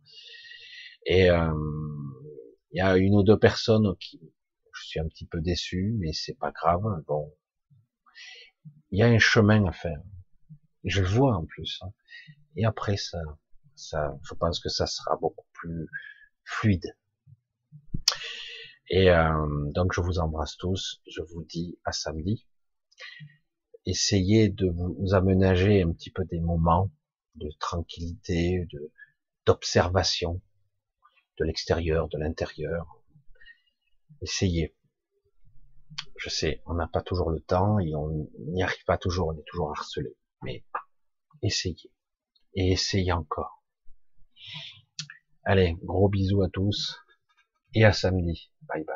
Et euh, il y a une ou deux personnes qui, suis un petit peu déçu, mais c'est pas grave. Bon, il y a un chemin à faire. Je le vois en plus. Hein. Et après ça, ça, je pense que ça sera beaucoup plus fluide. Et euh, donc je vous embrasse tous. Je vous dis à samedi. Essayez de vous aménager un petit peu des moments de tranquillité, de d'observation de l'extérieur, de l'intérieur. Essayez. Je sais, on n'a pas toujours le temps et on n'y arrive pas toujours, on est toujours harcelé. Mais essayez. Et essayez encore. Allez, gros bisous à tous et à samedi. Bye bye.